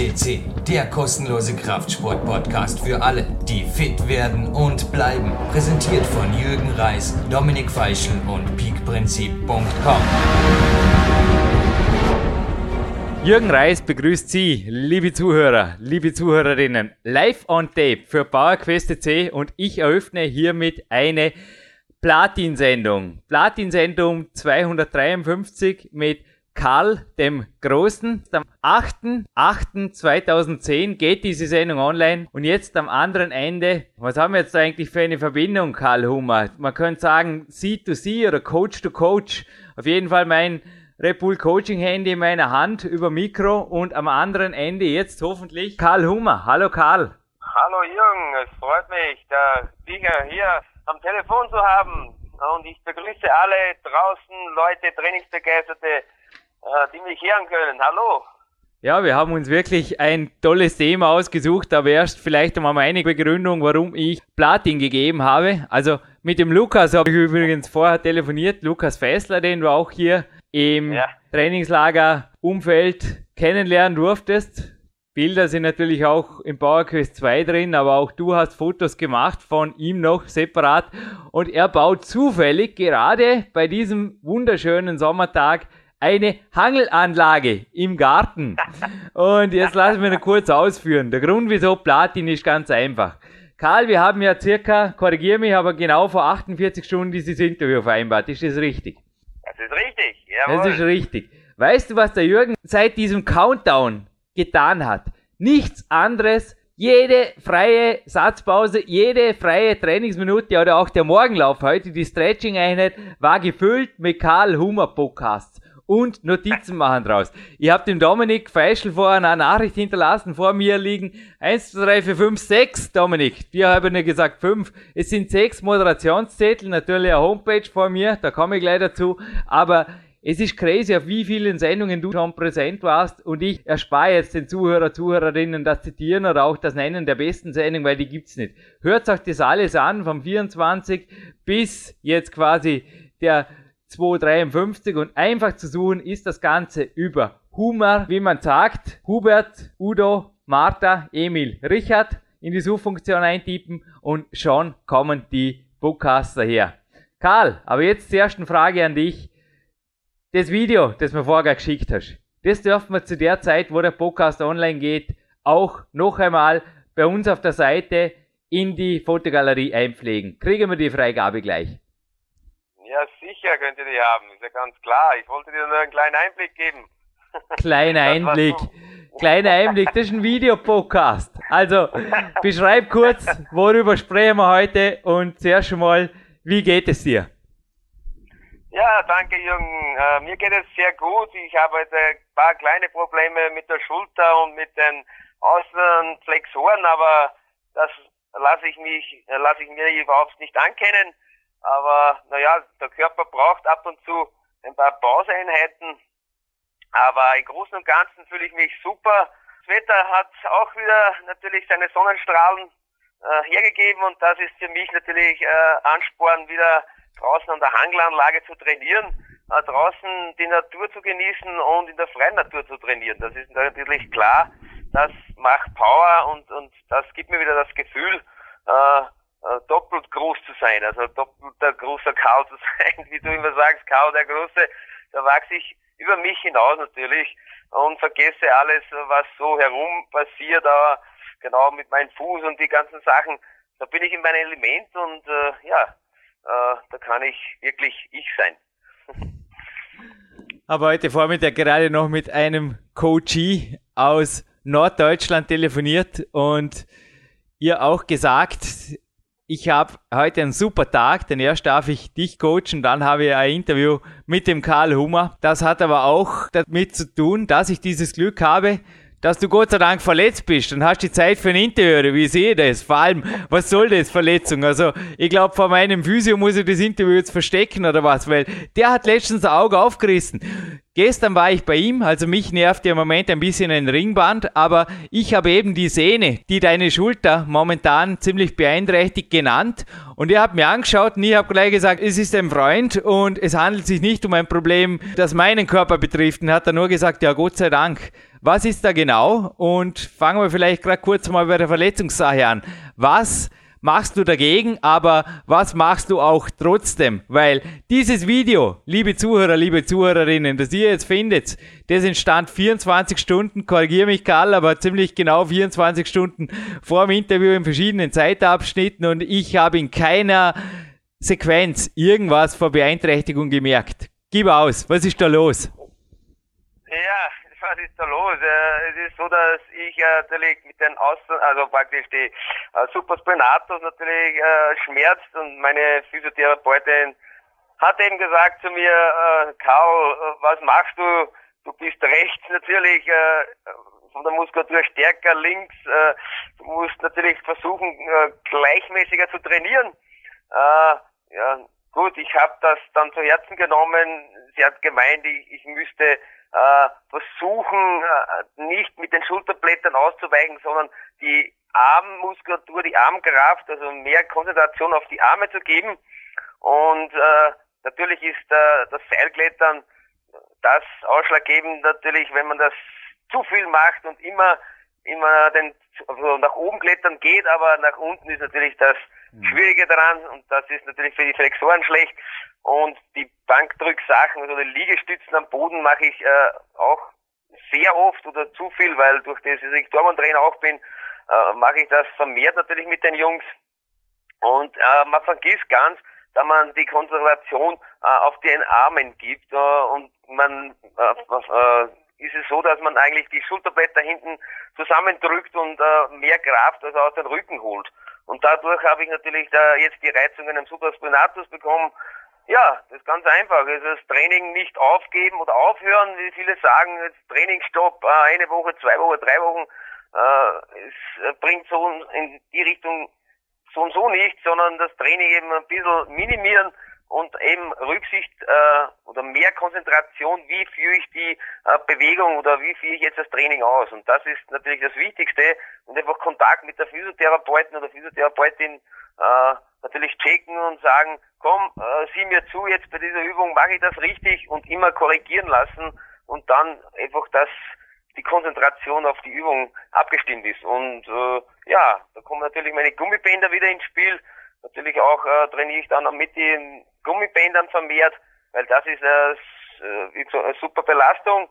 FCC, der kostenlose Kraftsport-Podcast für alle, die fit werden und bleiben. Präsentiert von Jürgen Reis, Dominik Feischl und peakprinzip.com. Jürgen Reis begrüßt Sie, liebe Zuhörer, liebe Zuhörerinnen, live on tape für PowerQuest C und ich eröffne hiermit eine Platin-Sendung. Platin-Sendung 253 mit Karl dem Großen. Am 8.8.2010 geht diese Sendung online und jetzt am anderen Ende, was haben wir jetzt eigentlich für eine Verbindung, Karl Hummer? Man könnte sagen C2C oder Coach to Coach. Auf jeden Fall mein Red Bull Coaching Handy in meiner Hand über Mikro und am anderen Ende jetzt hoffentlich Karl Hummer. Hallo Karl. Hallo Jürgen, es freut mich, da Dinger hier am Telefon zu haben. Und ich begrüße alle draußen Leute, Trainingsbegeisterte, die mich hören können. Hallo. Ja, wir haben uns wirklich ein tolles Thema ausgesucht, aber erst vielleicht einmal meine Begründung, warum ich Platin gegeben habe. Also mit dem Lukas habe ich übrigens vorher telefoniert, Lukas Fessler, den du auch hier im ja. Trainingslager-Umfeld kennenlernen durftest. Bilder sind natürlich auch im PowerQuest 2 drin, aber auch du hast Fotos gemacht von ihm noch separat und er baut zufällig gerade bei diesem wunderschönen Sommertag eine Hangelanlage im Garten. Und jetzt lassen wir ihn kurz ausführen. Der Grund, wieso Platin ist ganz einfach. Karl, wir haben ja circa, korrigiere mich, aber genau vor 48 Stunden dieses Interview vereinbart. Ist das richtig? Das ist richtig, jawohl. Das ist richtig. Weißt du, was der Jürgen seit diesem Countdown getan hat? Nichts anderes jede freie Satzpause, jede freie Trainingsminute oder auch der Morgenlauf heute, die Stretching-Einheit, war gefüllt mit Karl Hummer Podcasts und Notizen machen draus. Ich habe dem Dominik Feischl vorher eine Nachricht hinterlassen, vor mir liegen 1, 2, 3, 4, 5, 6, Dominik. Wir haben ja gesagt 5. Es sind sechs Moderationszettel, natürlich eine Homepage vor mir, da komme ich gleich dazu, aber es ist crazy, auf wie vielen Sendungen du schon präsent warst und ich erspare jetzt den Zuhörer, Zuhörerinnen das Zitieren oder auch das Nennen der besten Sendung, weil die gibt's nicht. Hört euch das alles an, vom 24 bis jetzt quasi der 253 und einfach zu suchen ist das Ganze über Humor, wie man sagt, Hubert, Udo, Martha, Emil, Richard in die Suchfunktion eintippen und schon kommen die Bookcaster her. Karl, aber jetzt die erste Frage an dich. Das Video, das mir vorher geschickt hast, das dürfen wir zu der Zeit, wo der Podcast online geht, auch noch einmal bei uns auf der Seite in die Fotogalerie einpflegen. Kriegen wir die Freigabe gleich. Sicher könnt ihr die haben, ist ja ganz klar. Ich wollte dir nur einen kleinen Einblick geben. Kleiner Einblick. Kleiner Einblick, das ist ein Videopodcast. Also, beschreib kurz, worüber sprechen wir heute und zuerst mal, wie geht es dir? Ja, danke Jürgen. Äh, mir geht es sehr gut. Ich habe heute ein paar kleine Probleme mit der Schulter und mit den Außenflexoren, aber das lasse ich mich, lasse ich mir überhaupt nicht ankennen. Aber naja, der Körper braucht ab und zu ein paar Pauseeinheiten. Aber im Großen und Ganzen fühle ich mich super. Das Wetter hat auch wieder natürlich seine Sonnenstrahlen äh, hergegeben und das ist für mich natürlich äh, Ansporn, wieder draußen an der Hangelanlage zu trainieren, äh, draußen die Natur zu genießen und in der freien Natur zu trainieren. Das ist natürlich klar. Das macht Power und, und das gibt mir wieder das Gefühl, äh, doppelt groß zu sein, also doppelter großer Karl zu sein, wie du immer sagst, Karl der Große, da wachse ich über mich hinaus natürlich und vergesse alles, was so herum passiert, aber genau mit meinem Fuß und die ganzen Sachen, da bin ich in meinem Element und äh, ja, äh, da kann ich wirklich ich sein. Habe heute Vormittag gerade noch mit einem Coachie aus Norddeutschland telefoniert und ihr auch gesagt, ich habe heute einen super Tag, denn erst darf ich dich coachen, dann habe ich ein Interview mit dem Karl Hummer. Das hat aber auch damit zu tun, dass ich dieses Glück habe, dass du Gott sei Dank verletzt bist und hast die Zeit für ein Interview. Wie sehe ich das? Vor allem, was soll das, Verletzung? Also, ich glaube, vor meinem Physio muss ich das Interview jetzt verstecken oder was, weil der hat letztens ein Auge aufgerissen. Gestern war ich bei ihm, also mich nervt ja im Moment ein bisschen ein Ringband, aber ich habe eben die Sehne, die deine Schulter momentan ziemlich beeinträchtigt genannt und er hat mir angeschaut und ich habe gleich gesagt, es ist ein Freund und es handelt sich nicht um ein Problem, das meinen Körper betrifft und hat er nur gesagt, ja Gott sei Dank, Was ist da genau? Und fangen wir vielleicht gerade kurz mal bei der Verletzungssache an. Was machst du dagegen, aber was machst du auch trotzdem? Weil dieses Video, liebe Zuhörer, liebe Zuhörerinnen, das ihr jetzt findet, das entstand 24 Stunden, korrigiere mich Karl, aber ziemlich genau 24 Stunden vor dem Interview in verschiedenen Zeitabschnitten und ich habe in keiner Sequenz irgendwas vor Beeinträchtigung gemerkt. Gib aus, was ist da los? Ist da los? Äh, es ist so, dass ich äh, natürlich mit den Außen, also praktisch die äh, Superspinatus natürlich äh, schmerzt und meine Physiotherapeutin hat eben gesagt zu mir, äh, Karl, äh, was machst du? Du bist rechts natürlich äh, von der Muskulatur stärker, links. Äh, du musst natürlich versuchen, äh, gleichmäßiger zu trainieren. Äh, ja, gut, ich habe das dann zu Herzen genommen. Sie hat gemeint, ich, ich müsste äh, versuchen, äh, nicht mit den Schulterblättern auszuweichen, sondern die Armmuskulatur, die Armkraft, also mehr Konzentration auf die Arme zu geben. Und äh, natürlich ist äh, das Seilklettern das ausschlaggebend natürlich, wenn man das zu viel macht und immer immer den also nach oben klettern geht, aber nach unten ist natürlich das. Schwierige daran und das ist natürlich für die Flexoren schlecht. Und die Bankdrücksachen, also die Liegestützen am Boden mache ich äh, auch sehr oft oder zu viel, weil durch das, dass ich Dormantrainer auch bin, äh, mache ich das vermehrt natürlich mit den Jungs. Und äh, man vergisst ganz, da man die Konzentration äh, auf den Armen gibt äh, und man äh, äh, ist es so, dass man eigentlich die Schulterblätter hinten zusammendrückt und äh, mehr Kraft also aus den Rücken holt. Und dadurch habe ich natürlich da jetzt die Reizungen im Supraspinatus bekommen, ja, das ist ganz einfach. Also das Training nicht aufgeben oder aufhören, wie viele sagen, jetzt Trainingsstopp, äh, eine Woche, zwei Wochen, drei Wochen. Äh, es äh, bringt so in die Richtung so und so nicht, sondern das Training eben ein bisschen minimieren und eben Rücksicht äh, oder mehr Konzentration, wie führe ich die äh, Bewegung oder wie führe ich jetzt das Training aus. Und das ist natürlich das Wichtigste und einfach Kontakt mit der Physiotherapeuten oder Physiotherapeutin äh, natürlich checken und sagen, komm, äh, sieh mir zu, jetzt bei dieser Übung mache ich das richtig und immer korrigieren lassen und dann einfach das die Konzentration auf die Übung abgestimmt ist. Und äh, ja, da kommen natürlich meine Gummibänder wieder ins Spiel. Natürlich auch äh, trainiere ich dann mit den Gummibändern vermehrt, weil das ist äh, äh, eine super Belastung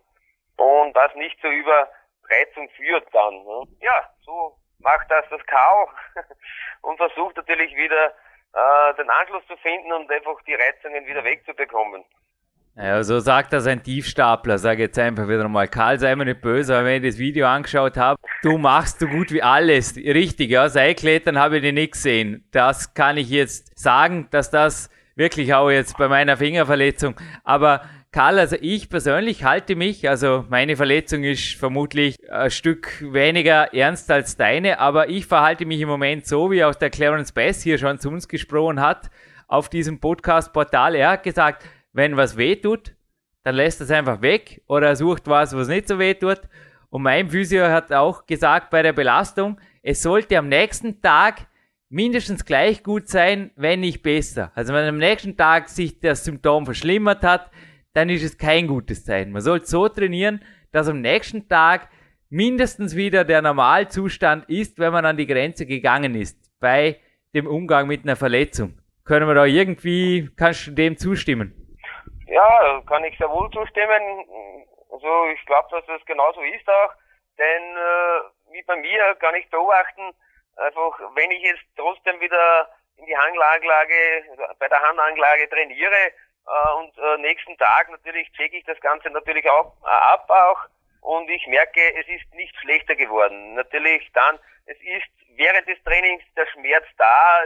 und das nicht zur Überreizung führt dann. Ne? Ja, so macht das das K.O. und versucht natürlich wieder äh, den Anschluss zu finden und einfach die Reizungen wieder wegzubekommen. Ja, so sagt das ein Tiefstapler, sage jetzt einfach wieder mal. Karl, sei mir nicht böse, aber wenn ich das Video angeschaut habe, du machst so gut wie alles. Richtig, ja, Seilklettern habe ich dir nicht gesehen. Das kann ich jetzt sagen, dass das wirklich auch jetzt bei meiner Fingerverletzung. Aber Karl, also ich persönlich halte mich, also meine Verletzung ist vermutlich ein Stück weniger ernst als deine, aber ich verhalte mich im Moment so, wie auch der Clarence Bass hier schon zu uns gesprochen hat auf diesem Podcast-Portal. Er hat gesagt, wenn was weh tut, dann lässt es einfach weg oder sucht was, was nicht so weh tut. Und mein Physio hat auch gesagt bei der Belastung, es sollte am nächsten Tag mindestens gleich gut sein, wenn nicht besser. Also wenn am nächsten Tag sich das Symptom verschlimmert hat, dann ist es kein gutes Zeichen. Man sollte so trainieren, dass am nächsten Tag mindestens wieder der Normalzustand ist, wenn man an die Grenze gegangen ist bei dem Umgang mit einer Verletzung. Können wir da irgendwie, kannst du dem zustimmen? Ja, kann ich sehr wohl zustimmen. Also ich glaube, dass das genauso ist auch, denn äh, wie bei mir kann ich beobachten, einfach wenn ich jetzt trotzdem wieder in die Hanganlage, bei der Handanlage trainiere äh, und äh, nächsten Tag natürlich checke ich das Ganze natürlich auch äh, ab auch und ich merke, es ist nicht schlechter geworden. Natürlich dann, es ist während des Trainings der Schmerz da,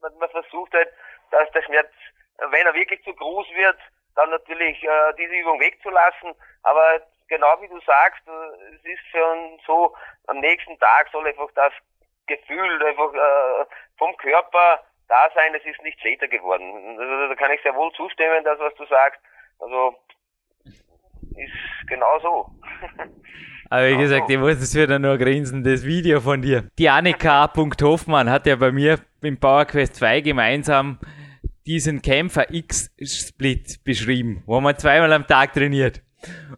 man, man versucht halt, dass der Schmerz, wenn er wirklich zu groß wird, dann natürlich äh, diese Übung wegzulassen. Aber genau wie du sagst, äh, es ist schon so, am nächsten Tag soll einfach das Gefühl einfach äh, vom Körper da sein, es ist nicht schlechter geworden. Also, da kann ich sehr wohl zustimmen, das was du sagst. Also ist genau so. Aber wie gesagt, ich muss es wieder nur grinsen, das Video von dir. Die Annika Hoffmann hat ja bei mir im PowerQuest 2 gemeinsam diesen Kämpfer X-Split beschrieben, wo man zweimal am Tag trainiert.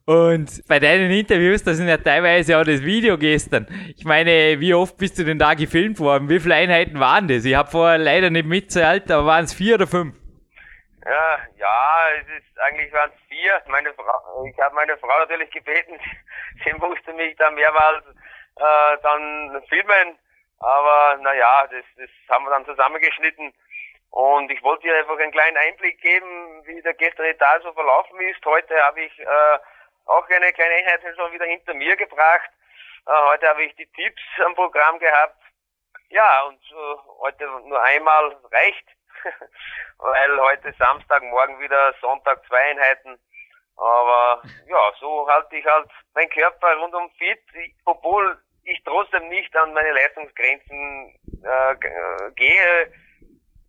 Und bei deinen Interviews, da sind ja teilweise auch das Video gestern. Ich meine, wie oft bist du denn da gefilmt worden? Wie viele Einheiten waren das? Ich habe vorher leider nicht mitzählt, aber waren es vier oder fünf? Ja, ja, es ist eigentlich waren es vier. Meine Frau, ich habe meine Frau natürlich gebeten, sie musste mich da mehrmals äh, dann filmen. Aber naja, das, das haben wir dann zusammengeschnitten. Und ich wollte dir einfach einen kleinen Einblick geben, wie der gestrige Tag so verlaufen ist. Heute habe ich äh, auch eine kleine Einheit schon wieder hinter mir gebracht. Äh, heute habe ich die Tipps am Programm gehabt. Ja, und äh, heute nur einmal reicht, weil heute Samstag, morgen wieder Sonntag zwei Einheiten. Aber ja, so halte ich halt mein Körper rundum fit, obwohl ich trotzdem nicht an meine Leistungsgrenzen äh, äh gehe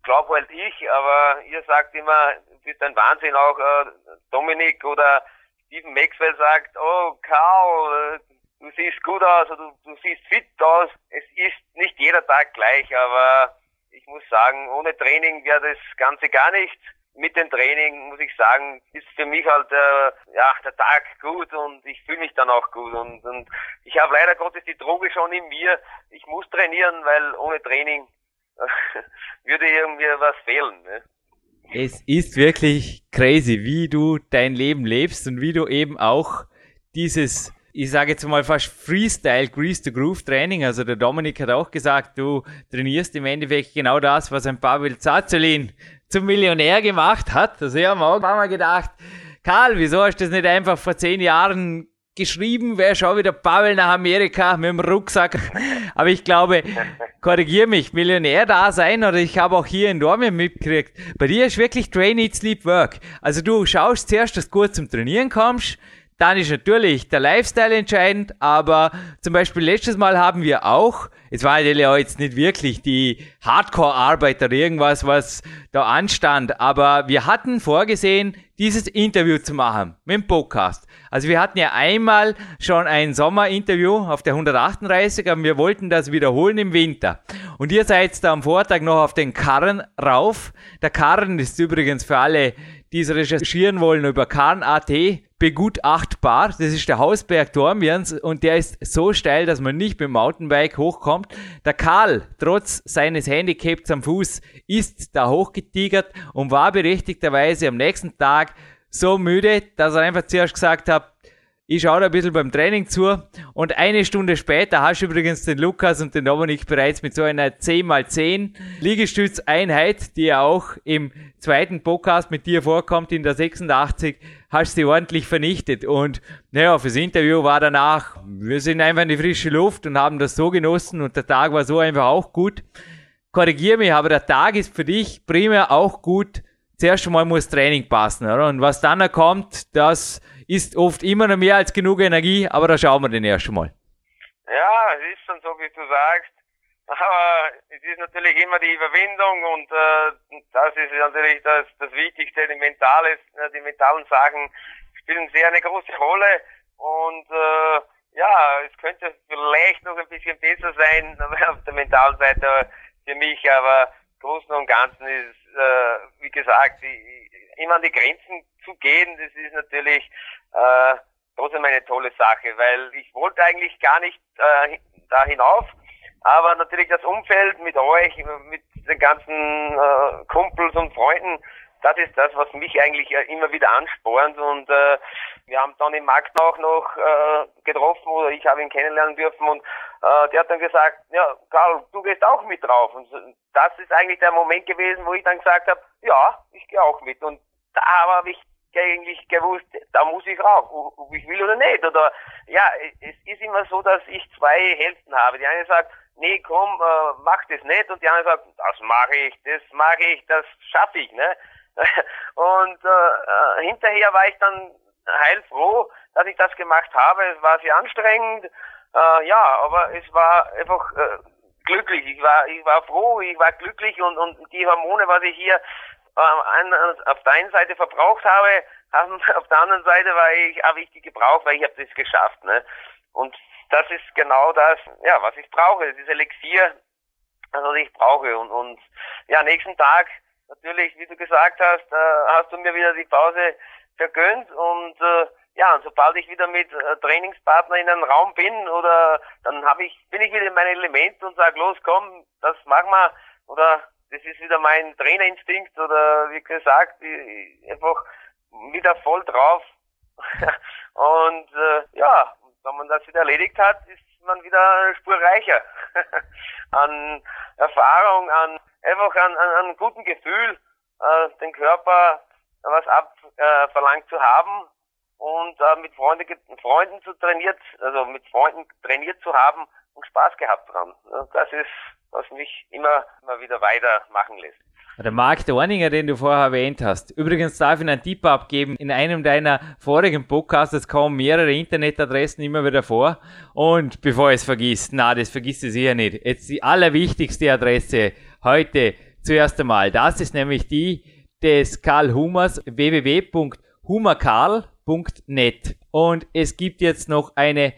glaube halt ich, aber ihr sagt immer, ist ein Wahnsinn auch, äh, Dominik oder Stephen Maxwell sagt, oh Karl, äh, du siehst gut aus, du, du siehst fit aus. Es ist nicht jeder Tag gleich, aber ich muss sagen, ohne Training wäre das Ganze gar nicht. Mit dem Training muss ich sagen, ist für mich halt äh, ja der Tag gut und ich fühle mich dann auch gut und, und ich habe leider Gottes die Droge schon in mir. Ich muss trainieren, weil ohne Training würde irgendwie was fehlen. Ne? Es ist wirklich crazy, wie du dein Leben lebst und wie du eben auch dieses, ich sage jetzt mal fast Freestyle Grease to Groove Training, also der Dominik hat auch gesagt, du trainierst im Endeffekt genau das, was ein Pavel Zazolin zum Millionär gemacht hat. Also ich habe auch mal gedacht, Karl, wieso hast du das nicht einfach vor zehn Jahren geschrieben, wäre schon wieder Pavel nach Amerika mit dem Rucksack. Aber ich glaube, korrigier mich, Millionär da sein oder ich habe auch hier in Dortmund mitgekriegt. Bei dir ist wirklich Train, Eat, Sleep, Work. Also du schaust zuerst, dass du gut zum Trainieren kommst, dann ist natürlich der Lifestyle entscheidend, aber zum Beispiel letztes Mal haben wir auch, es war natürlich auch jetzt nicht wirklich die Hardcore-Arbeit oder irgendwas, was da anstand, aber wir hatten vorgesehen, dieses Interview zu machen mit dem Podcast. Also wir hatten ja einmal schon ein Sommerinterview auf der 138, aber wir wollten das wiederholen im Winter. Und ihr seid da am Vortag noch auf den Karren rauf. Der Karren ist übrigens für alle, die es recherchieren wollen über Karren.at begutachtbar. Das ist der Hausberg Dormians und der ist so steil, dass man nicht mit dem Mountainbike hochkommt. Der Karl, trotz seines Handicaps am Fuß, ist da hochgetigert und war berechtigterweise am nächsten Tag so müde, dass er einfach zuerst gesagt hat, ich schaue da ein bisschen beim Training zu und eine Stunde später hast du übrigens den Lukas und den Dominik bereits mit so einer 10x10 Liegestützeinheit, die ja auch im zweiten Podcast mit dir vorkommt, in der 86, hast du sie ordentlich vernichtet. Und naja, fürs Interview war danach, wir sind einfach in die frische Luft und haben das so genossen und der Tag war so einfach auch gut. Korrigier mich, aber der Tag ist für dich primär auch gut. Zuerst einmal muss Training passen, oder? Und was dann kommt, das ist oft immer noch mehr als genug Energie, aber da schauen wir den erst mal. Ja, es ist schon so, wie du sagst. Aber es ist natürlich immer die Überwindung und äh, das ist natürlich das, das Wichtigste, die, mentale, die mentalen Sachen spielen sehr eine große Rolle und äh, ja, es könnte vielleicht noch ein bisschen besser sein auf der mentalen Seite für mich, aber Großen und Ganzen ist, äh, wie gesagt, die, immer an die Grenzen zu gehen, das ist natürlich äh, trotzdem eine tolle Sache, weil ich wollte eigentlich gar nicht äh, da hinauf, aber natürlich das Umfeld mit euch, mit den ganzen äh, Kumpels und Freunden, das ist das, was mich eigentlich äh, immer wieder anspornt und äh, wir haben dann im Markt auch noch äh, getroffen oder ich habe ihn kennenlernen dürfen und äh, der hat dann gesagt, ja Karl, du gehst auch mit drauf und das ist eigentlich der Moment gewesen, wo ich dann gesagt habe, ja, ich gehe auch mit und da habe ich eigentlich gewusst, da muss ich rauf, ob ich will oder nicht. Oder ja, es ist immer so, dass ich zwei Hälften habe. Die eine sagt, nee, komm, äh, mach das nicht. Und die andere sagt, das mache ich, das mache ich, das schaffe ich. Ne? und äh, äh, hinterher war ich dann heilfroh, dass ich das gemacht habe. Es war sehr anstrengend, äh, ja, aber es war einfach äh, glücklich. Ich war, ich war froh, ich war glücklich und, und die Hormone, was ich hier äh, auf der einen Seite verbraucht habe, auf der anderen Seite war ich, habe ich die gebraucht, weil ich habe das geschafft. Ne? Und das ist genau das, ja, was ich brauche, ist Elixier, was ich brauche. Und, und ja, nächsten Tag, natürlich, wie du gesagt hast, äh, hast du mir wieder die Pause vergönnt und äh, ja, und sobald ich wieder mit äh, Trainingspartner in einem Raum bin oder dann habe ich, bin ich wieder in meinem Element und sage, los, komm, das machen wir. Oder das ist wieder mein Trainerinstinkt oder wie gesagt, ich, einfach wieder voll drauf. und äh, ja, wenn man das wieder erledigt hat, ist man wieder eine Spur reicher an Erfahrung, an einfach an, an, an gutem Gefühl, äh, den Körper was abverlangt äh, zu haben und äh, mit Freunde, Freunden zu trainiert, also mit Freunden trainiert zu haben und Spaß gehabt dran. Das ist, was mich immer, immer wieder weitermachen lässt. Der Marc Dorninger, den du vorher erwähnt hast. Übrigens darf ich einen Tipp abgeben. In einem deiner vorigen Podcasts kommen mehrere Internetadressen immer wieder vor. Und bevor ich es vergisst, na, das vergisst du sicher nicht. Jetzt die allerwichtigste Adresse heute zuerst einmal. Das ist nämlich die des Karl Hummers www.hummerkarl.net. Und es gibt jetzt noch eine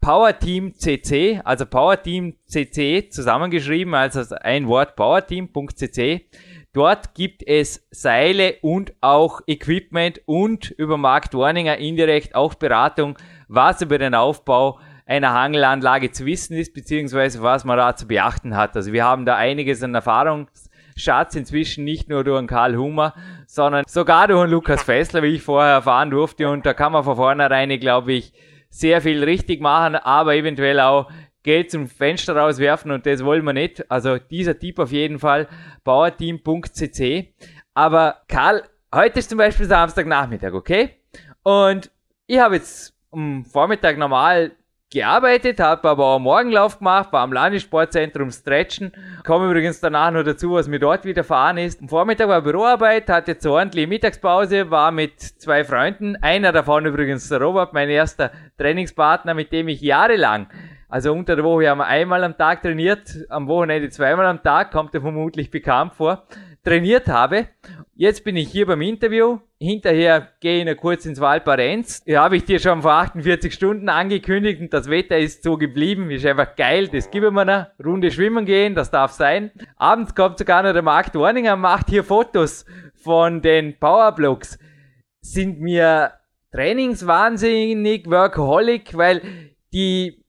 Powerteam CC, also Powerteam CC zusammengeschrieben, also ein Wort powerteam.cc. Dort gibt es Seile und auch Equipment und über Mark Dorninger indirekt auch Beratung, was über den Aufbau einer Hangelanlage zu wissen ist, beziehungsweise was man da zu beachten hat. Also wir haben da einiges an Erfahrungsschatz inzwischen nicht nur durch einen Karl Hummer, sondern sogar durch einen Lukas Fessler, wie ich vorher erfahren durfte. Und da kann man von vornherein, glaube ich, sehr viel richtig machen, aber eventuell auch Geld zum Fenster rauswerfen und das wollen wir nicht. Also dieser Tipp auf jeden Fall, bauerteam.cc. Aber Karl, heute ist zum Beispiel Samstagnachmittag, okay? Und ich habe jetzt am Vormittag normal gearbeitet, habe aber auch Morgenlauf gemacht, war am Landessportzentrum Stretchen. Komme übrigens danach noch dazu, was mir dort widerfahren ist. Am Vormittag war Büroarbeit, hatte jetzt eine ordentliche Mittagspause, war mit zwei Freunden, einer davon übrigens der Robert, mein erster Trainingspartner, mit dem ich jahrelang also unter der Woche haben wir einmal am Tag trainiert, am Wochenende zweimal am Tag, kommt er vermutlich bekannt vor, trainiert habe. Jetzt bin ich hier beim Interview. Hinterher gehe ich noch kurz ins Valparenz. Ja, habe ich dir schon vor 48 Stunden angekündigt und das Wetter ist so geblieben. Ist einfach geil, das geben wir noch. Runde schwimmen gehen, das darf sein. Abends kommt sogar noch der Marc Dorninger, macht hier Fotos von den Powerblocks. Sind mir trainingswahnsinnig, workaholic, weil die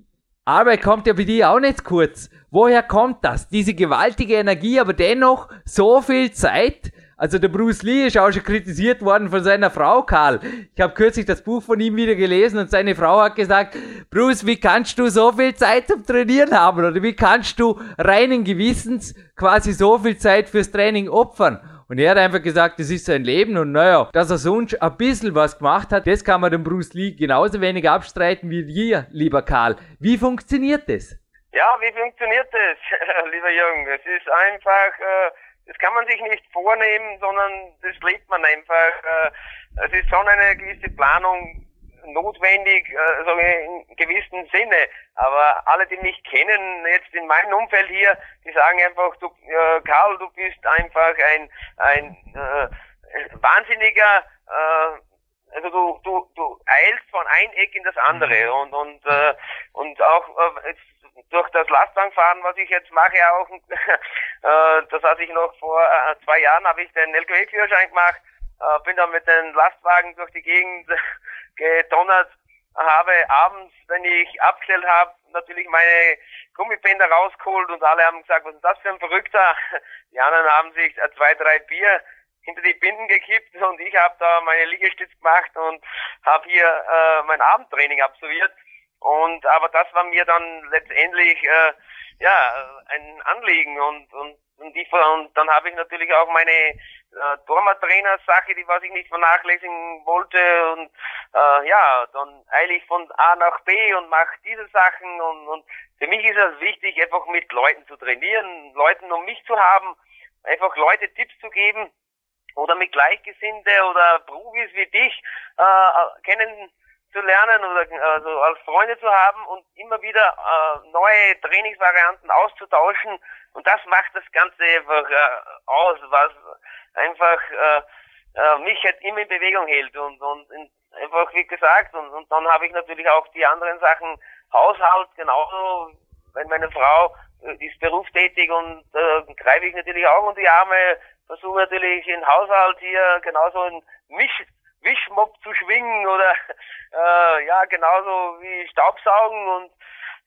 Arbeit kommt ja bei dir auch nicht kurz. Woher kommt das? Diese gewaltige Energie, aber dennoch so viel Zeit. Also der Bruce Lee ist auch schon kritisiert worden von seiner Frau, Karl. Ich habe kürzlich das Buch von ihm wieder gelesen und seine Frau hat gesagt, Bruce, wie kannst du so viel Zeit zum Trainieren haben? Oder wie kannst du reinen Gewissens quasi so viel Zeit fürs Training opfern? Und er hat einfach gesagt, das ist sein Leben und naja, dass er sonst ein bisschen was gemacht hat, das kann man dem Bruce Lee genauso wenig abstreiten wie dir, lieber Karl. Wie funktioniert das? Ja, wie funktioniert das, lieber Jung? Es ist einfach, äh, das kann man sich nicht vornehmen, sondern das lebt man einfach. Äh, es ist schon eine gewisse Planung notwendig, äh, so in gewissem Sinne. Aber alle, die mich kennen, jetzt in meinem Umfeld hier, die sagen einfach, du, äh, Karl, du bist einfach ein, ein äh, wahnsinniger, äh, also du, du, du eilst von ein Eck in das andere mhm. und und äh, und auch äh, jetzt durch das Lastwagenfahren, was ich jetzt mache, auch äh, das hatte ich noch vor äh, zwei Jahren, habe ich den LKW-Führerschein gemacht, äh, bin dann mit den Lastwagen durch die Gegend gedonnert habe abends, wenn ich abgestellt habe, natürlich meine Gummibänder rausgeholt und alle haben gesagt, was ist das für ein Verrückter? Die anderen haben sich zwei, drei Bier hinter die Binden gekippt und ich habe da meine Liegestütze gemacht und habe hier äh, mein Abendtraining absolviert. Und aber das war mir dann letztendlich äh, ja ein Anliegen und und und, die, und dann habe ich natürlich auch meine äh, Torma-Trainer-Sache, die was ich nicht vernachlässigen wollte. Und äh, ja, dann eile ich von A nach B und mache diese Sachen. Und, und für mich ist es wichtig, einfach mit Leuten zu trainieren, Leuten um mich zu haben, einfach Leute Tipps zu geben oder mit Gleichgesinnte oder Profis wie dich äh, kennen zu lernen oder also als Freunde zu haben und immer wieder äh, neue Trainingsvarianten auszutauschen. Und das macht das Ganze einfach äh, aus, was einfach äh, äh, mich halt immer in Bewegung hält und und in, einfach wie gesagt und, und dann habe ich natürlich auch die anderen Sachen Haushalt genauso wenn meine Frau äh, ist berufstätig und äh, greife ich natürlich auch unter die Arme versuche natürlich den Haushalt hier genauso in mich Wischmopp zu schwingen oder äh, ja genauso wie Staubsaugen und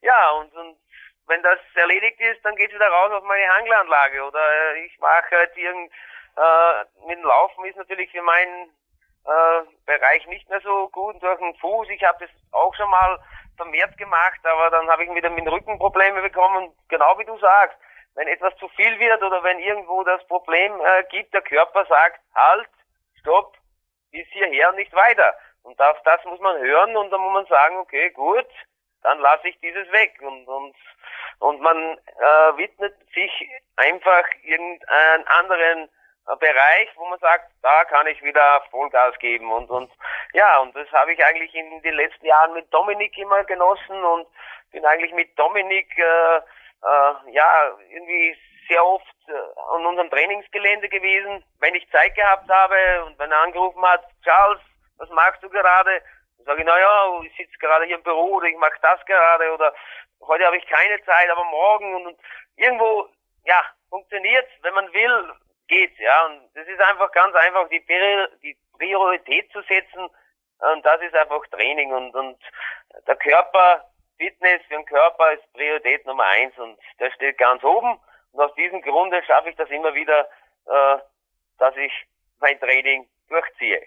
ja und, und wenn das erledigt ist, dann geht's wieder raus auf meine Hanglanlage oder äh, ich mache halt irgend äh, mit dem Laufen ist natürlich für meinen äh, Bereich nicht mehr so gut durch den Fuß. Ich habe das auch schon mal vermehrt gemacht, aber dann habe ich wieder mit Rückenprobleme bekommen. Genau wie du sagst, wenn etwas zu viel wird oder wenn irgendwo das Problem äh, gibt, der Körper sagt, halt, stopp, bis hierher und nicht weiter. Und auf das muss man hören und dann muss man sagen, okay, gut, dann lasse ich dieses weg. Und, und, und man äh, widmet sich einfach irgendeinen anderen Bereich, wo man sagt, da kann ich wieder Vollgas geben und und ja und das habe ich eigentlich in den letzten Jahren mit Dominik immer genossen und bin eigentlich mit Dominik äh, äh, ja irgendwie sehr oft äh, an unserem Trainingsgelände gewesen, wenn ich Zeit gehabt habe und wenn er angerufen hat, Charles, was machst du gerade? Dann sage ich, na ja, ich sitze gerade hier im Büro oder ich mache das gerade oder heute habe ich keine Zeit, aber morgen und, und irgendwo ja funktioniert's, wenn man will, geht's, ja. Und das ist einfach ganz einfach, die, die Priorität zu setzen. Und das ist einfach Training und, und der Körper, Fitness für den Körper ist Priorität Nummer eins und der steht ganz oben. Und aus diesem Grunde schaffe ich das immer wieder, äh, dass ich mein Training durchziehe.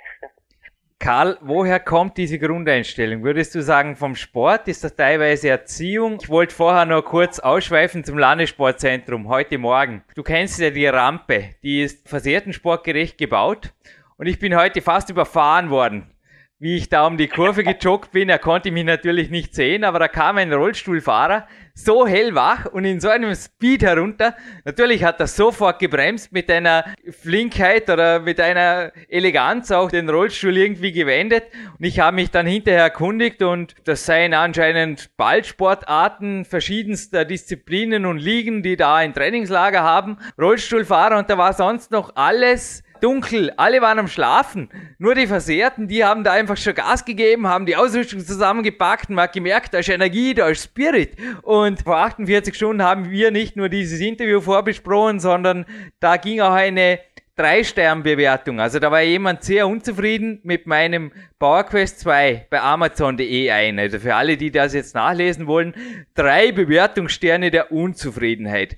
Karl, woher kommt diese Grundeinstellung? Würdest du sagen, vom Sport? Ist das teilweise Erziehung? Ich wollte vorher noch kurz ausschweifen zum Landessportzentrum heute Morgen. Du kennst ja die Rampe, die ist versehrten sportgerecht gebaut und ich bin heute fast überfahren worden wie ich da um die Kurve gejoggt bin. Er konnte mich natürlich nicht sehen, aber da kam ein Rollstuhlfahrer, so hellwach und in so einem Speed herunter. Natürlich hat er sofort gebremst mit einer Flinkheit oder mit einer Eleganz auch den Rollstuhl irgendwie gewendet. Und ich habe mich dann hinterher erkundigt und das seien anscheinend Ballsportarten verschiedenster Disziplinen und Ligen, die da ein Trainingslager haben. Rollstuhlfahrer und da war sonst noch alles dunkel, alle waren am Schlafen. Nur die Versehrten, die haben da einfach schon Gas gegeben, haben die Ausrüstung zusammengepackt und man hat gemerkt, da ist Energie, da ist Spirit. Und vor 48 Stunden haben wir nicht nur dieses Interview vorbesprochen, sondern da ging auch eine Drei-Stern-Bewertung. Also da war jemand sehr unzufrieden mit meinem PowerQuest 2 bei Amazon.de ein. Also für alle, die das jetzt nachlesen wollen, drei Bewertungssterne der Unzufriedenheit.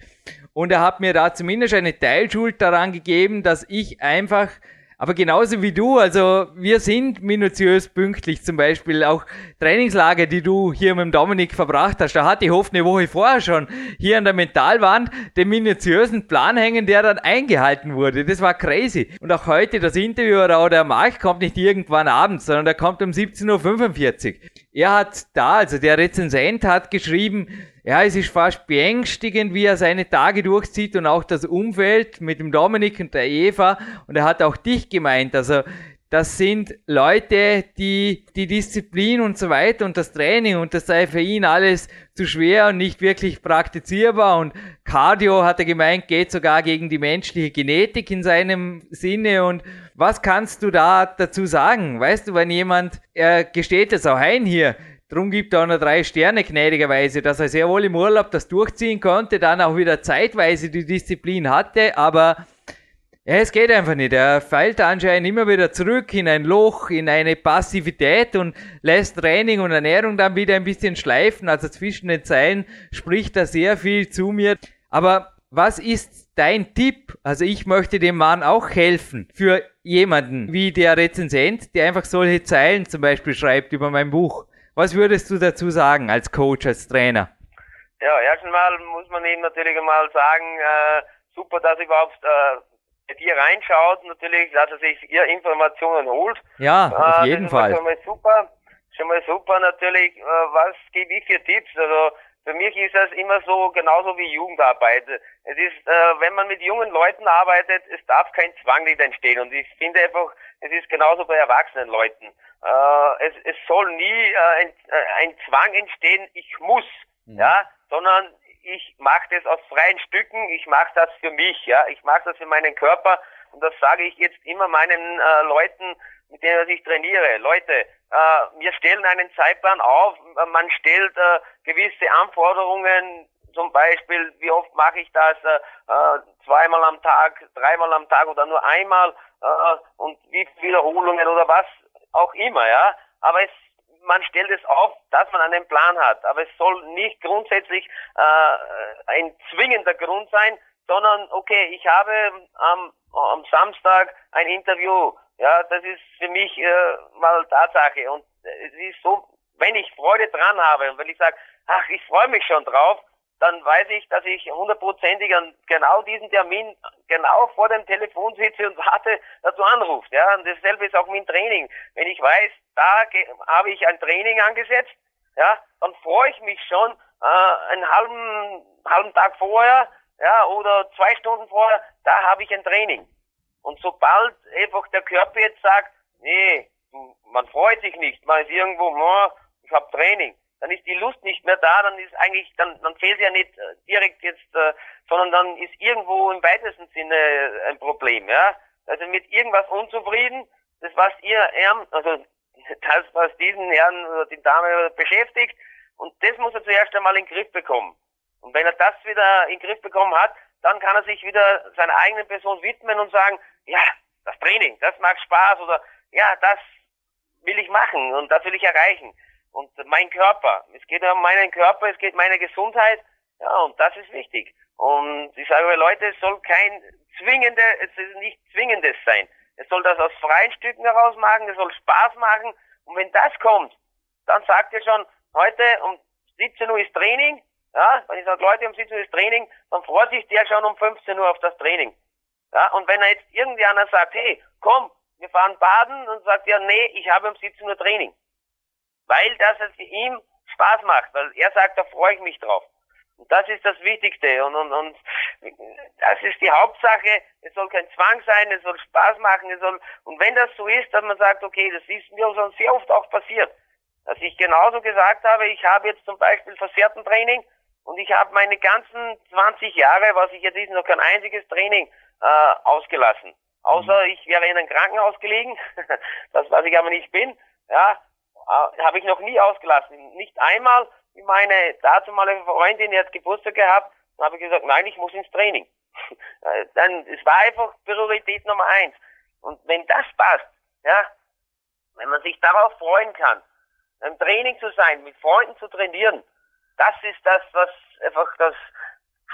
Und er hat mir da zumindest eine Teilschuld daran gegeben, dass ich einfach aber genauso wie du, also wir sind minutiös pünktlich, zum Beispiel auch Trainingslager, die du hier mit dem Dominik verbracht hast. Da hatte ich hofft eine Woche vorher schon hier an der Mentalwand den minutiösen Plan hängen, der dann eingehalten wurde. Das war crazy. Und auch heute das Interview oder der Markt kommt nicht irgendwann abends, sondern der kommt um 17.45 Uhr. Er hat da, also der Rezensent hat geschrieben, ja, es ist fast beängstigend, wie er seine Tage durchzieht und auch das Umfeld mit dem Dominik und der Eva. Und er hat auch dich gemeint. Also das sind Leute, die die Disziplin und so weiter und das Training und das sei für ihn alles zu schwer und nicht wirklich praktizierbar und Cardio hat er gemeint, geht sogar gegen die menschliche Genetik in seinem Sinne und was kannst du da dazu sagen? Weißt du, wenn jemand, er gesteht es auch ein hier, Drum gibt er auch noch drei Sterne gnädigerweise, dass er sehr wohl im Urlaub das durchziehen konnte, dann auch wieder zeitweise die Disziplin hatte, aber ja, es geht einfach nicht. Er fällt anscheinend immer wieder zurück in ein Loch, in eine Passivität und lässt Training und Ernährung dann wieder ein bisschen schleifen. Also zwischen den Zeilen spricht er sehr viel zu mir. Aber was ist dein Tipp? Also ich möchte dem Mann auch helfen für jemanden wie der Rezensent, der einfach solche Zeilen zum Beispiel schreibt über mein Buch. Was würdest du dazu sagen als Coach, als Trainer? Ja, erstmal muss man ihm natürlich einmal sagen, äh, super, dass er überhaupt äh, bei dir reinschaut, natürlich, dass er sich ihr Informationen holt. Ja, auf äh, jeden Fall. Schon mal super, schon mal super natürlich. Äh, was gebe ich für Tipps? Also für mich ist das immer so, genauso wie Jugendarbeit. Es ist, äh, wenn man mit jungen Leuten arbeitet, es darf kein Zwang nicht entstehen. Und ich finde einfach, es ist genauso bei erwachsenen Leuten. Äh, es, es soll nie äh, ein, äh, ein Zwang entstehen, ich muss, mhm. ja, sondern ich mache das aus freien Stücken, ich mache das für mich, ja, ich mache das für meinen Körper und das sage ich jetzt immer meinen äh, Leuten, mit denen ich trainiere. Leute, äh, wir stellen einen Zeitplan auf, man stellt äh, gewisse Anforderungen zum Beispiel, wie oft mache ich das, äh, äh, zweimal am Tag, dreimal am Tag oder nur einmal äh, und wie viele Wiederholungen oder was auch immer, ja. Aber es, man stellt es auf, dass man einen Plan hat. Aber es soll nicht grundsätzlich äh, ein zwingender Grund sein, sondern okay, ich habe am, am Samstag ein Interview. Ja, das ist für mich äh, mal Tatsache. Und es ist so, wenn ich Freude dran habe und wenn ich sage, ach, ich freue mich schon drauf, dann weiß ich, dass ich hundertprozentig an genau diesen Termin genau vor dem Telefon sitze und warte, dass du anrufst. Ja, und dasselbe ist auch mit Training. Wenn ich weiß, da habe ich ein Training angesetzt, ja, dann freue ich mich schon äh, einen halben halben Tag vorher, ja, oder zwei Stunden vorher, da habe ich ein Training. Und sobald einfach der Körper jetzt sagt, nee, man freut sich nicht, man ist irgendwo, oh, ich habe Training, dann ist die Lust nicht mehr da, dann ist eigentlich, dann, dann fehlt ja nicht äh, direkt jetzt, äh, sondern dann ist irgendwo im weitesten Sinne äh, ein Problem, ja. Also mit irgendwas unzufrieden, das was ihr Herrn, also das was diesen Herrn oder die Dame beschäftigt, und das muss er zuerst einmal in den Griff bekommen. Und wenn er das wieder in den Griff bekommen hat, dann kann er sich wieder seiner eigenen Person widmen und sagen, ja, das Training, das macht Spaß oder ja, das will ich machen und das will ich erreichen und mein Körper. Es geht um meinen Körper, es geht um meine Gesundheit. Ja, und das ist wichtig. Und ich sage Leute, es soll kein zwingende, es ist nicht zwingendes sein. Es soll das aus freien Stücken heraus machen, es soll Spaß machen. Und wenn das kommt, dann sagt ihr schon, heute um 17 Uhr ist Training. Ja, wenn ich sage, Leute, um 17 Uhr ist Training, dann freut sich der schon um 15 Uhr auf das Training. Ja, und wenn er jetzt irgendwie sagt, hey, komm, wir fahren baden, und sagt er, nee, ich habe um 17 Uhr Training weil das für ihm Spaß macht, weil er sagt, da freue ich mich drauf. Und das ist das Wichtigste und, und, und das ist die Hauptsache. Es soll kein Zwang sein, es soll Spaß machen, es soll, und wenn das so ist, dass man sagt, okay, das ist mir schon sehr oft auch passiert, dass ich genauso gesagt habe, ich habe jetzt zum Beispiel versehrten Training und ich habe meine ganzen 20 Jahre, was ich jetzt ist, noch kein einziges Training äh, ausgelassen. Außer mhm. ich wäre in einem Krankenhaus gelegen, das was ich aber nicht bin, ja, äh, habe ich noch nie ausgelassen. Nicht einmal wie meine dazumale Freundin, die hat Geburtstag gehabt, habe ich gesagt, nein, ich muss ins Training. Äh, dann, es war einfach Priorität Nummer eins. Und wenn das passt, ja, wenn man sich darauf freuen kann, im Training zu sein, mit Freunden zu trainieren, das ist das, was einfach das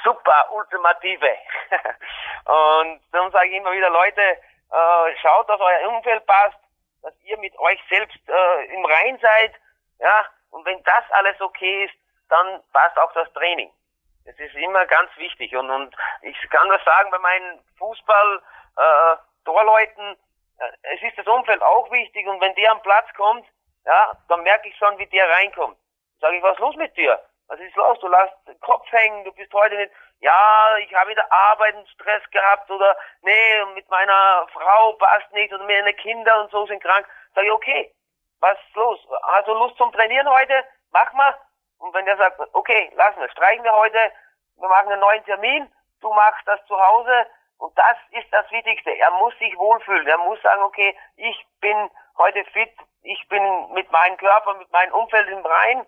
super Ultimative. und darum sage ich immer wieder, Leute, äh, schaut, dass euer Umfeld passt, dass ihr mit euch selbst äh, im Rein seid, ja, und wenn das alles okay ist, dann passt auch das Training. Das ist immer ganz wichtig und, und ich kann das sagen bei meinen Fußball äh, äh, es ist das Umfeld auch wichtig und wenn der am Platz kommt, ja, dann merke ich schon, wie der reinkommt. Sage ich, was ist los mit dir? Was ist los? Du lässt den Kopf hängen, du bist heute nicht, ja, ich habe wieder Arbeit und Stress gehabt oder nee, mit meiner Frau passt nicht oder meine Kinder und so sind krank. Sag ich, okay, was ist los? Hast du Lust zum Trainieren heute? Mach mal. Und wenn der sagt, okay, lassen wir, streichen wir heute, wir machen einen neuen Termin, du machst das zu Hause und das ist das Wichtigste. Er muss sich wohlfühlen. Er muss sagen, okay, ich bin heute fit, ich bin mit meinem Körper, mit meinem Umfeld im Rein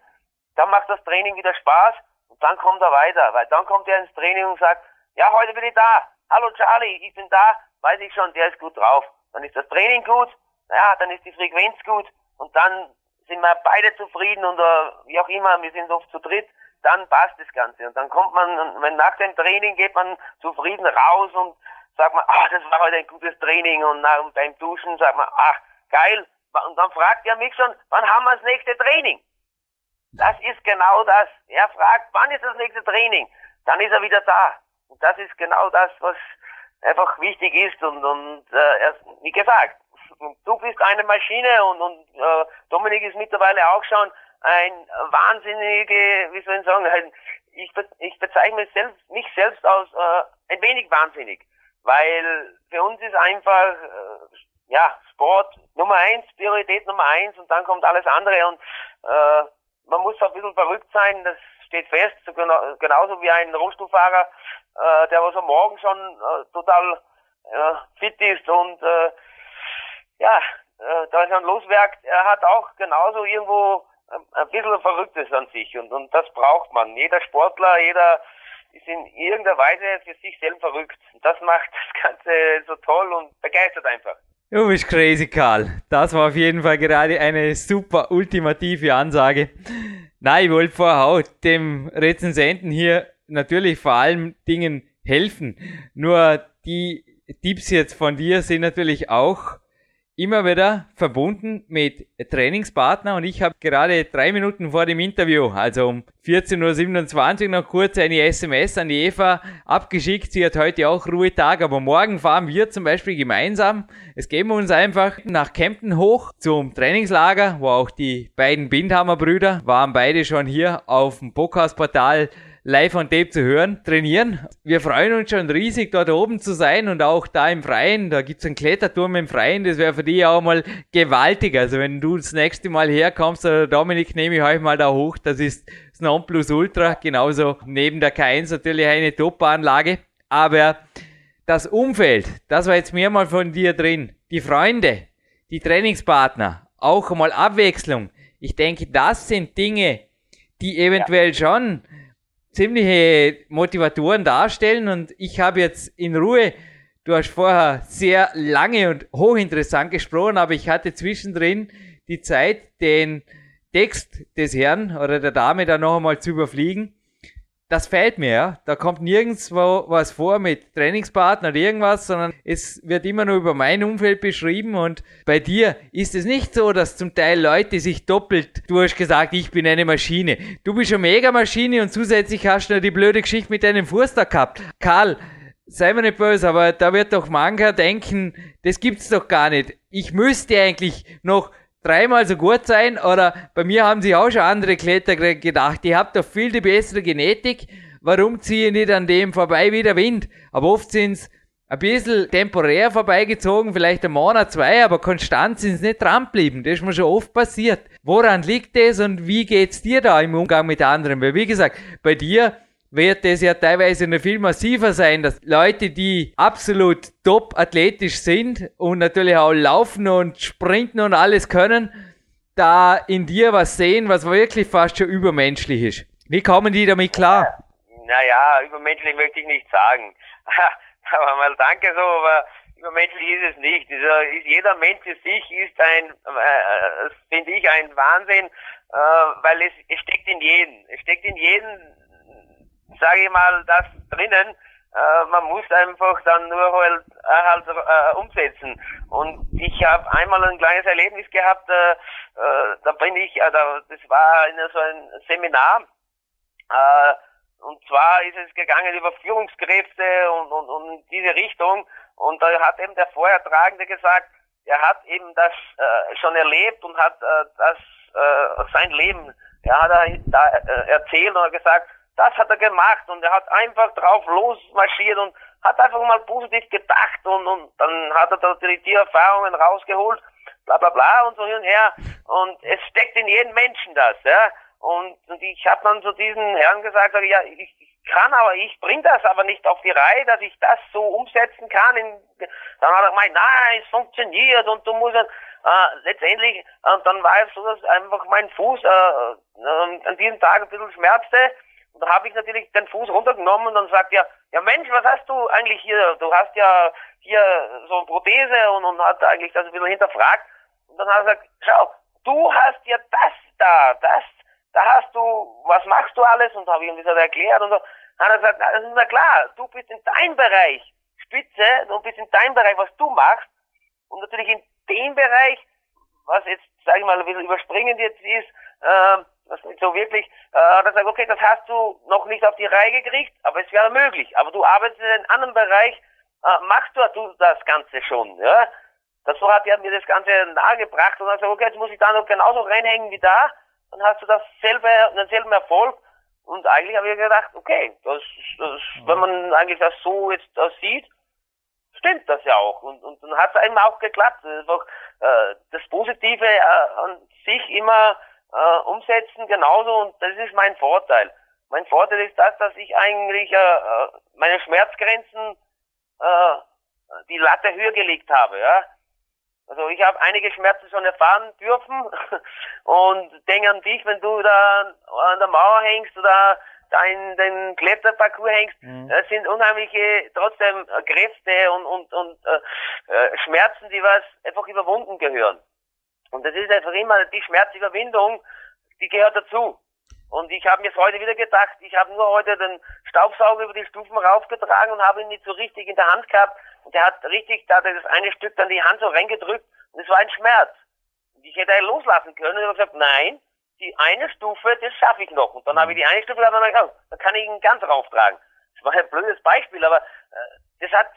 dann macht das Training wieder Spaß und dann kommt er weiter, weil dann kommt er ins Training und sagt, ja, heute bin ich da. Hallo Charlie, ich bin da, weiß ich schon, der ist gut drauf. Dann ist das Training gut, ja, dann ist die Frequenz gut und dann sind wir beide zufrieden oder wie auch immer, wir sind oft zu dritt, dann passt das Ganze. Und dann kommt man, wenn nach dem Training geht man zufrieden raus und sagt man, ach, das war heute ein gutes Training und nach, beim Duschen sagt man, ach, geil. Und dann fragt er mich schon, wann haben wir das nächste Training? Das ist genau das. Er fragt, wann ist das nächste Training? Dann ist er wieder da. Und das ist genau das, was einfach wichtig ist. Und, und äh, er, wie gesagt, du bist eine Maschine und, und äh, Dominik ist mittlerweile auch schon ein wahnsinnige, wie soll ich sagen, ein, ich, ich bezeichne mich selbst, mich selbst als äh, ein wenig wahnsinnig. Weil für uns ist einfach äh, ja Sport Nummer eins, Priorität Nummer eins und dann kommt alles andere und äh, man muss ein bisschen verrückt sein, das steht fest, so genau, genauso wie ein Rollstuhlfahrer, äh, der was am Morgen schon äh, total äh, fit ist und äh, ja, äh, da ist ein Loswerk, er hat auch genauso irgendwo ein bisschen Verrücktes an sich und, und das braucht man. Jeder Sportler, jeder ist in irgendeiner Weise für sich selbst verrückt. Und das macht das Ganze so toll und begeistert einfach. Du bist crazy, Karl. Das war auf jeden Fall gerade eine super ultimative Ansage. Nein, ich wollte vorher auch dem Rezensenten hier natürlich vor allem Dingen helfen. Nur die Tipps jetzt von dir sind natürlich auch immer wieder verbunden mit Trainingspartner und ich habe gerade drei Minuten vor dem Interview, also um 14.27 Uhr noch kurz eine SMS an die Eva abgeschickt. Sie hat heute auch Ruhetag, aber morgen fahren wir zum Beispiel gemeinsam. Es geben wir uns einfach nach Kempten hoch zum Trainingslager, wo auch die beiden Bindhammer Brüder waren beide schon hier auf dem Podcast-Portal live on tape zu hören, trainieren. Wir freuen uns schon riesig, dort oben zu sein und auch da im Freien. Da gibt's einen Kletterturm im Freien, das wäre für dich auch mal gewaltig. Also wenn du das nächste Mal herkommst, oder Dominik, nehme ich euch mal da hoch. Das ist das Nonplusultra, genauso neben der K1 natürlich eine Top-Anlage. Aber das Umfeld, das war jetzt mehrmal von dir drin. Die Freunde, die Trainingspartner, auch mal Abwechslung. Ich denke, das sind Dinge, die eventuell schon ziemliche Motivatoren darstellen und ich habe jetzt in Ruhe, du hast vorher sehr lange und hochinteressant gesprochen, aber ich hatte zwischendrin die Zeit, den Text des Herrn oder der Dame da noch einmal zu überfliegen das fällt mir. Da kommt nirgendwo was vor mit Trainingspartner oder irgendwas, sondern es wird immer nur über mein Umfeld beschrieben und bei dir ist es nicht so, dass zum Teil Leute sich doppelt, du hast gesagt, ich bin eine Maschine. Du bist eine Mega-Maschine und zusätzlich hast du noch die blöde Geschichte mit deinem Furster gehabt. Karl, sei mir nicht böse, aber da wird doch mancher denken, das gibt's doch gar nicht. Ich müsste eigentlich noch dreimal so gut sein oder bei mir haben sich auch schon andere Kletterer gedacht, ihr habt doch viel die bessere Genetik, warum ziehe ich nicht an dem vorbei wie der Wind? Aber oft sind es ein bisschen temporär vorbeigezogen, vielleicht ein Monat, zwei, aber konstant sind sie nicht dran geblieben. Das ist mir schon oft passiert. Woran liegt das und wie geht's dir da im Umgang mit anderen? Weil wie gesagt, bei dir wird es ja teilweise noch viel massiver sein, dass Leute, die absolut top athletisch sind und natürlich auch laufen und sprinten und alles können, da in dir was sehen, was wirklich fast schon übermenschlich ist. Wie kommen die damit klar? Naja, übermenschlich möchte ich nicht sagen. aber mal danke so, aber übermenschlich ist es nicht. Also ist jeder Mensch für sich ist ein, äh, finde ich, ein Wahnsinn, äh, weil es, es steckt in jedem. Es steckt in jedem sage ich mal, das drinnen. Äh, man muss einfach dann nur halt, äh, halt äh, umsetzen. Und ich habe einmal ein kleines Erlebnis gehabt, äh, äh, da bin ich, äh, da, das war in so ein Seminar, äh, und zwar ist es gegangen über Führungskräfte und, und, und diese Richtung. Und da hat eben der Vorhertragende gesagt, er hat eben das äh, schon erlebt und hat äh, das äh, sein Leben, er hat da äh, erzählt und hat gesagt, das hat er gemacht und er hat einfach drauf losmarschiert und hat einfach mal positiv gedacht und, und dann hat er natürlich die Erfahrungen rausgeholt, bla bla bla und so hin und her. Und es steckt in jedem Menschen das, ja. Und, und ich habe dann zu diesen Herrn gesagt, sag, ja, ich, ich kann aber, ich bring das aber nicht auf die Reihe, dass ich das so umsetzen kann. In, dann hat er gemeint, nein, es funktioniert und du musst äh, letztendlich, äh, dann war es so, dass einfach mein Fuß äh, äh, an diesem Tag ein bisschen schmerzte und da habe ich natürlich den Fuß runtergenommen und dann sagt er, ja Mensch, was hast du eigentlich hier? Du hast ja hier so eine Prothese und, und hat eigentlich das ein bisschen hinterfragt. Und dann hat er gesagt, schau, du hast ja das da, das, da hast du, was machst du alles? Und habe ich ihm das erklärt und so. Dann hat er gesagt, ist na klar, du bist in deinem Bereich Spitze, du bist in deinem Bereich, was du machst. Und natürlich in dem Bereich, was jetzt, sage ich mal, ein bisschen überspringend jetzt ist, äh, das nicht so wirklich, äh, er gesagt, okay, das hast du noch nicht auf die Reihe gekriegt, aber es wäre möglich. Aber du arbeitest in einem anderen Bereich, äh, machst du, du das Ganze schon, ja. Das so hat er mir das Ganze nahegebracht und dann gesagt, okay, jetzt muss ich da noch genauso reinhängen wie da, dann hast du dasselbe, denselben Erfolg. Und eigentlich habe ich gedacht, okay, das, das, wenn man eigentlich das so jetzt das sieht, stimmt das ja auch. Und, und dann hat es einem auch geklappt. Das, ist auch, äh, das Positive äh, an sich immer äh, umsetzen, genauso und das ist mein Vorteil. Mein Vorteil ist das, dass ich eigentlich äh, äh, meine Schmerzgrenzen äh, die Latte höher gelegt habe, ja. Also ich habe einige Schmerzen schon erfahren dürfen und denke an dich, wenn du da an der Mauer hängst oder da in den Kletterparcours hängst, mhm. das sind unheimliche trotzdem Kräfte und, und, und äh, äh, Schmerzen, die was einfach überwunden gehören. Und das ist einfach immer die Schmerzüberwindung, die gehört dazu. Und ich habe mir heute wieder gedacht, ich habe nur heute den Staubsauger über die Stufen raufgetragen und habe ihn nicht so richtig in der Hand gehabt. Und der hat richtig, da hat er das eine Stück dann die Hand so reingedrückt und es war ein Schmerz. Und ich hätte loslassen können und habe gesagt, nein, die eine Stufe, das schaffe ich noch. Und dann habe ich die eine Stufe dann gesagt, oh, dann kann ich ihn ganz rauftragen. Das war ein blödes Beispiel, aber äh, das hat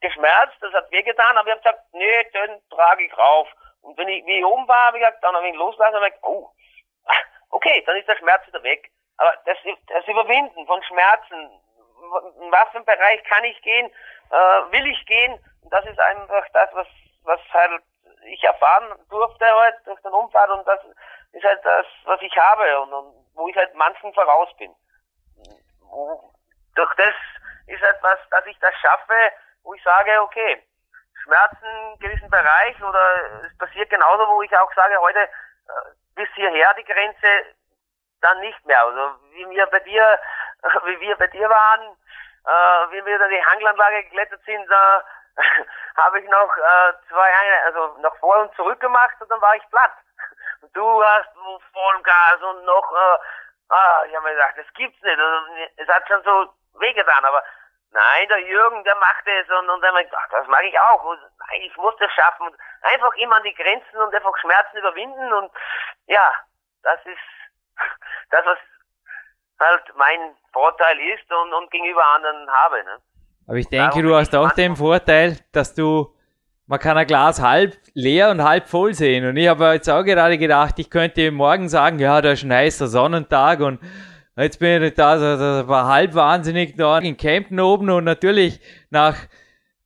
geschmerzt, das hat wehgetan, aber ich habe gesagt, nee, den trage ich rauf. Und wenn ich, wie ich oben war, habe ich gesagt, dann habe ich losgelassen und habe gesagt, oh, okay, dann ist der Schmerz wieder weg. Aber das, das Überwinden von Schmerzen, in was für Bereich kann ich gehen, äh, will ich gehen, das ist einfach das, was, was halt ich erfahren durfte heute durch den Unfall und das ist halt das, was ich habe und, und wo ich halt manchen voraus bin. Durch das ist etwas, dass ich das schaffe, wo ich sage, okay, Schmerzen in gewissen Bereich oder es passiert genauso, wo ich auch sage, heute äh, bis hierher die Grenze dann nicht mehr. Also wie wir bei dir, wie wir bei dir waren, äh, wie wir da die Hanglanlage geklettert sind, da habe ich noch äh, zwei, also noch vor und zurück gemacht und dann war ich platt. Und du hast Vollgas und noch, äh, ah, ich habe mir gedacht, das gibt's nicht. Also, es hat schon so wehgetan, aber nein, der Jürgen, der macht es und, und dann ach, das mag ich auch. Und, nein, ich muss das schaffen. Und einfach immer an die Grenzen und einfach Schmerzen überwinden und ja, das ist das, was halt mein Vorteil ist und, und gegenüber anderen habe. Ne? Aber ich denke, Darum du hast auch den Vorteil, dass du, man kann ein Glas halb leer und halb voll sehen. Und ich habe jetzt auch gerade gedacht, ich könnte morgen sagen, ja, da ist ein heißer Sonnentag und jetzt bin ich da, das war halb wahnsinnig da in Campen oben und natürlich nach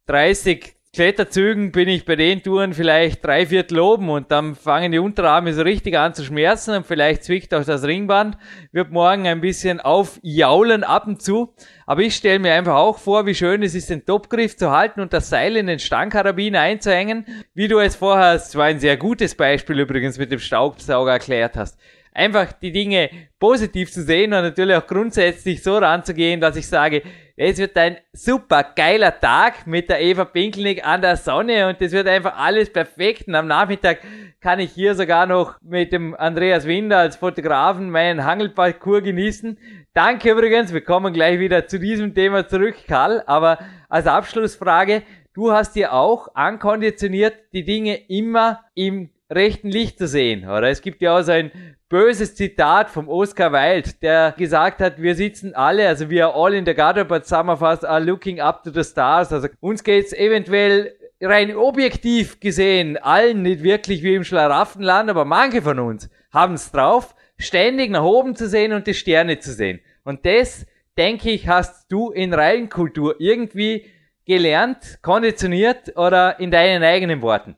30 Kletterzügen bin ich bei den Touren vielleicht drei Viertel oben und dann fangen die Unterarme so richtig an zu schmerzen und vielleicht zwickt auch das Ringband, wird morgen ein bisschen aufjaulen ab und zu. Aber ich stelle mir einfach auch vor, wie schön es ist, den Topgriff zu halten und das Seil in den Stangkarabiner einzuhängen, wie du es vorher, es war ein sehr gutes Beispiel übrigens mit dem Staubsauger erklärt hast einfach die Dinge positiv zu sehen und natürlich auch grundsätzlich so ranzugehen, dass ich sage, es wird ein super geiler Tag mit der Eva Pinkelnick an der Sonne und es wird einfach alles perfekt. Und am Nachmittag kann ich hier sogar noch mit dem Andreas Winder als Fotografen meinen Hangelparcours genießen. Danke übrigens, wir kommen gleich wieder zu diesem Thema zurück, Karl, aber als Abschlussfrage, du hast dir auch ankonditioniert, die Dinge immer im rechten Licht zu sehen, oder? Es gibt ja auch so ein böses Zitat vom Oscar Wilde, der gesagt hat, wir sitzen alle, also wir all in the gutter, but some of us are looking up to the stars. Also uns geht's eventuell rein objektiv gesehen allen nicht wirklich wie im Schlaraffenland, aber manche von uns haben es drauf, ständig nach oben zu sehen und die Sterne zu sehen. Und das, denke ich, hast du in Reihenkultur irgendwie gelernt, konditioniert oder in deinen eigenen Worten?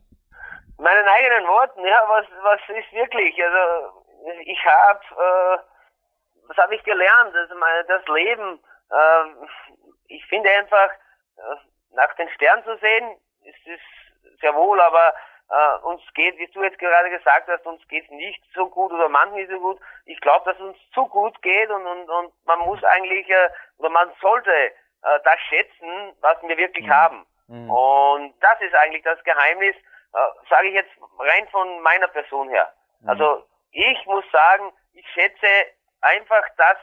Meinen eigenen Worten, ja, was, was ist wirklich, also ich habe, äh, was habe ich gelernt? Also mein, das Leben, äh, ich finde einfach, äh, nach den Sternen zu sehen, ist es sehr wohl, aber äh, uns geht, wie du jetzt gerade gesagt hast, uns geht es nicht so gut oder manchen nicht so gut. Ich glaube, dass uns zu gut geht und, und, und man muss eigentlich, äh, oder man sollte äh, das schätzen, was wir wirklich mhm. haben. Mhm. Und das ist eigentlich das Geheimnis, sage ich jetzt rein von meiner Person her. Mhm. Also ich muss sagen, ich schätze einfach das,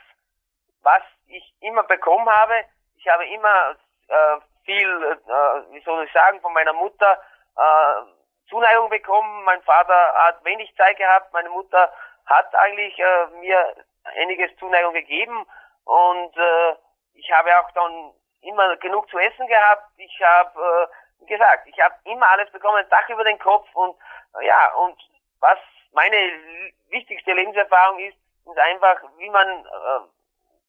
was ich immer bekommen habe. Ich habe immer äh, viel, äh, wie soll ich sagen, von meiner Mutter äh, Zuneigung bekommen. Mein Vater hat wenig Zeit gehabt. Meine Mutter hat eigentlich äh, mir einiges Zuneigung gegeben und äh, ich habe auch dann immer genug zu essen gehabt. Ich habe, äh, wie gesagt, ich habe immer alles bekommen, ein Dach über den Kopf und ja, und was meine wichtigste Lebenserfahrung ist, ist einfach, wie man äh,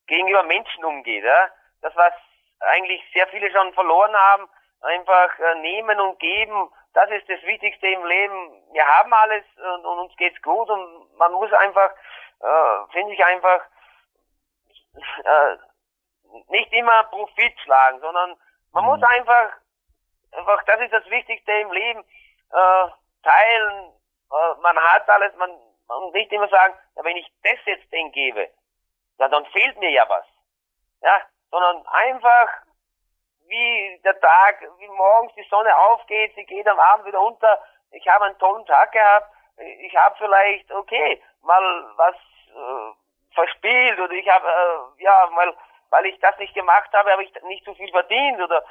gegenüber Menschen umgeht. Ja? Das, was eigentlich sehr viele schon verloren haben, einfach äh, nehmen und geben, das ist das Wichtigste im Leben. Wir haben alles und, und uns geht's gut und man muss einfach, äh, finde ich einfach, äh, nicht immer Profit schlagen, sondern man mhm. muss einfach, einfach, das ist das Wichtigste im Leben, äh, teilen, äh, man hat alles, man, man nicht immer sagen, ja, wenn ich das jetzt denen gebe, ja, dann fehlt mir ja was. Ja, sondern einfach wie der Tag, wie morgens die Sonne aufgeht, sie geht am Abend wieder unter. Ich habe einen tollen Tag gehabt. Ich habe vielleicht, okay, mal was äh, verspielt oder ich habe, äh, ja, mal, weil ich das nicht gemacht habe, habe ich nicht so viel verdient oder,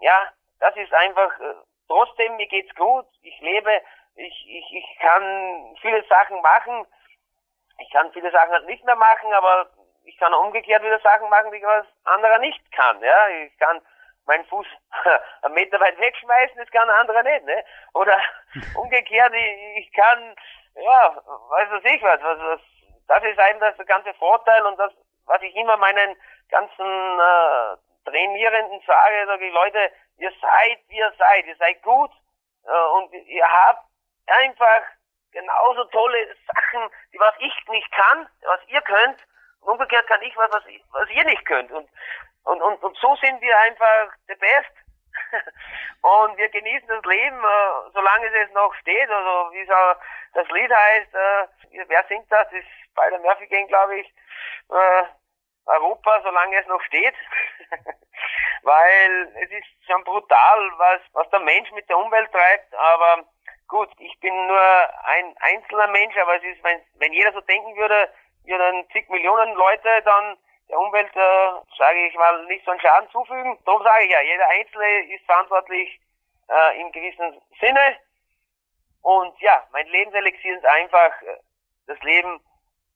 ja, das ist einfach, äh, trotzdem, mir geht's gut, ich lebe, ich, ich, ich kann viele Sachen machen, ich kann viele Sachen halt nicht mehr machen, aber ich kann umgekehrt wieder Sachen machen, die was anderer nicht kann, ja, ich kann meinen Fuß einen Meter weit wegschmeißen, das kann ein anderer nicht, ne? Oder umgekehrt, ich, ich kann, ja, weiß was ich was, was, was, das ist eben das der ganze Vorteil und das, was ich immer meinen ganzen äh, Trainierenden sage, sage ich, Leute, ihr seid, wie ihr seid, ihr seid gut äh, und ihr habt einfach genauso tolle Sachen, die was ich nicht kann, was ihr könnt, und umgekehrt kann ich was, was, was ihr nicht könnt. Und und, und, und so sind wir einfach the best. und wir genießen das Leben, äh, solange es noch steht. Also wie so das Lied heißt, äh, wer singt das? Das ist bei der Murphy Gang, glaube ich. Äh, Europa, solange es noch steht. Weil es ist schon brutal, was, was der Mensch mit der Umwelt treibt. Aber gut, ich bin nur ein einzelner Mensch, aber es ist, wenn, wenn jeder so denken würde, wir dann zig Millionen Leute, dann der Umwelt, äh, sage ich mal, nicht so einen Schaden zufügen. Darum sage ich ja, jeder Einzelne ist verantwortlich äh, im gewissen Sinne. Und ja, mein Lebenselixier ist einfach, äh, das Leben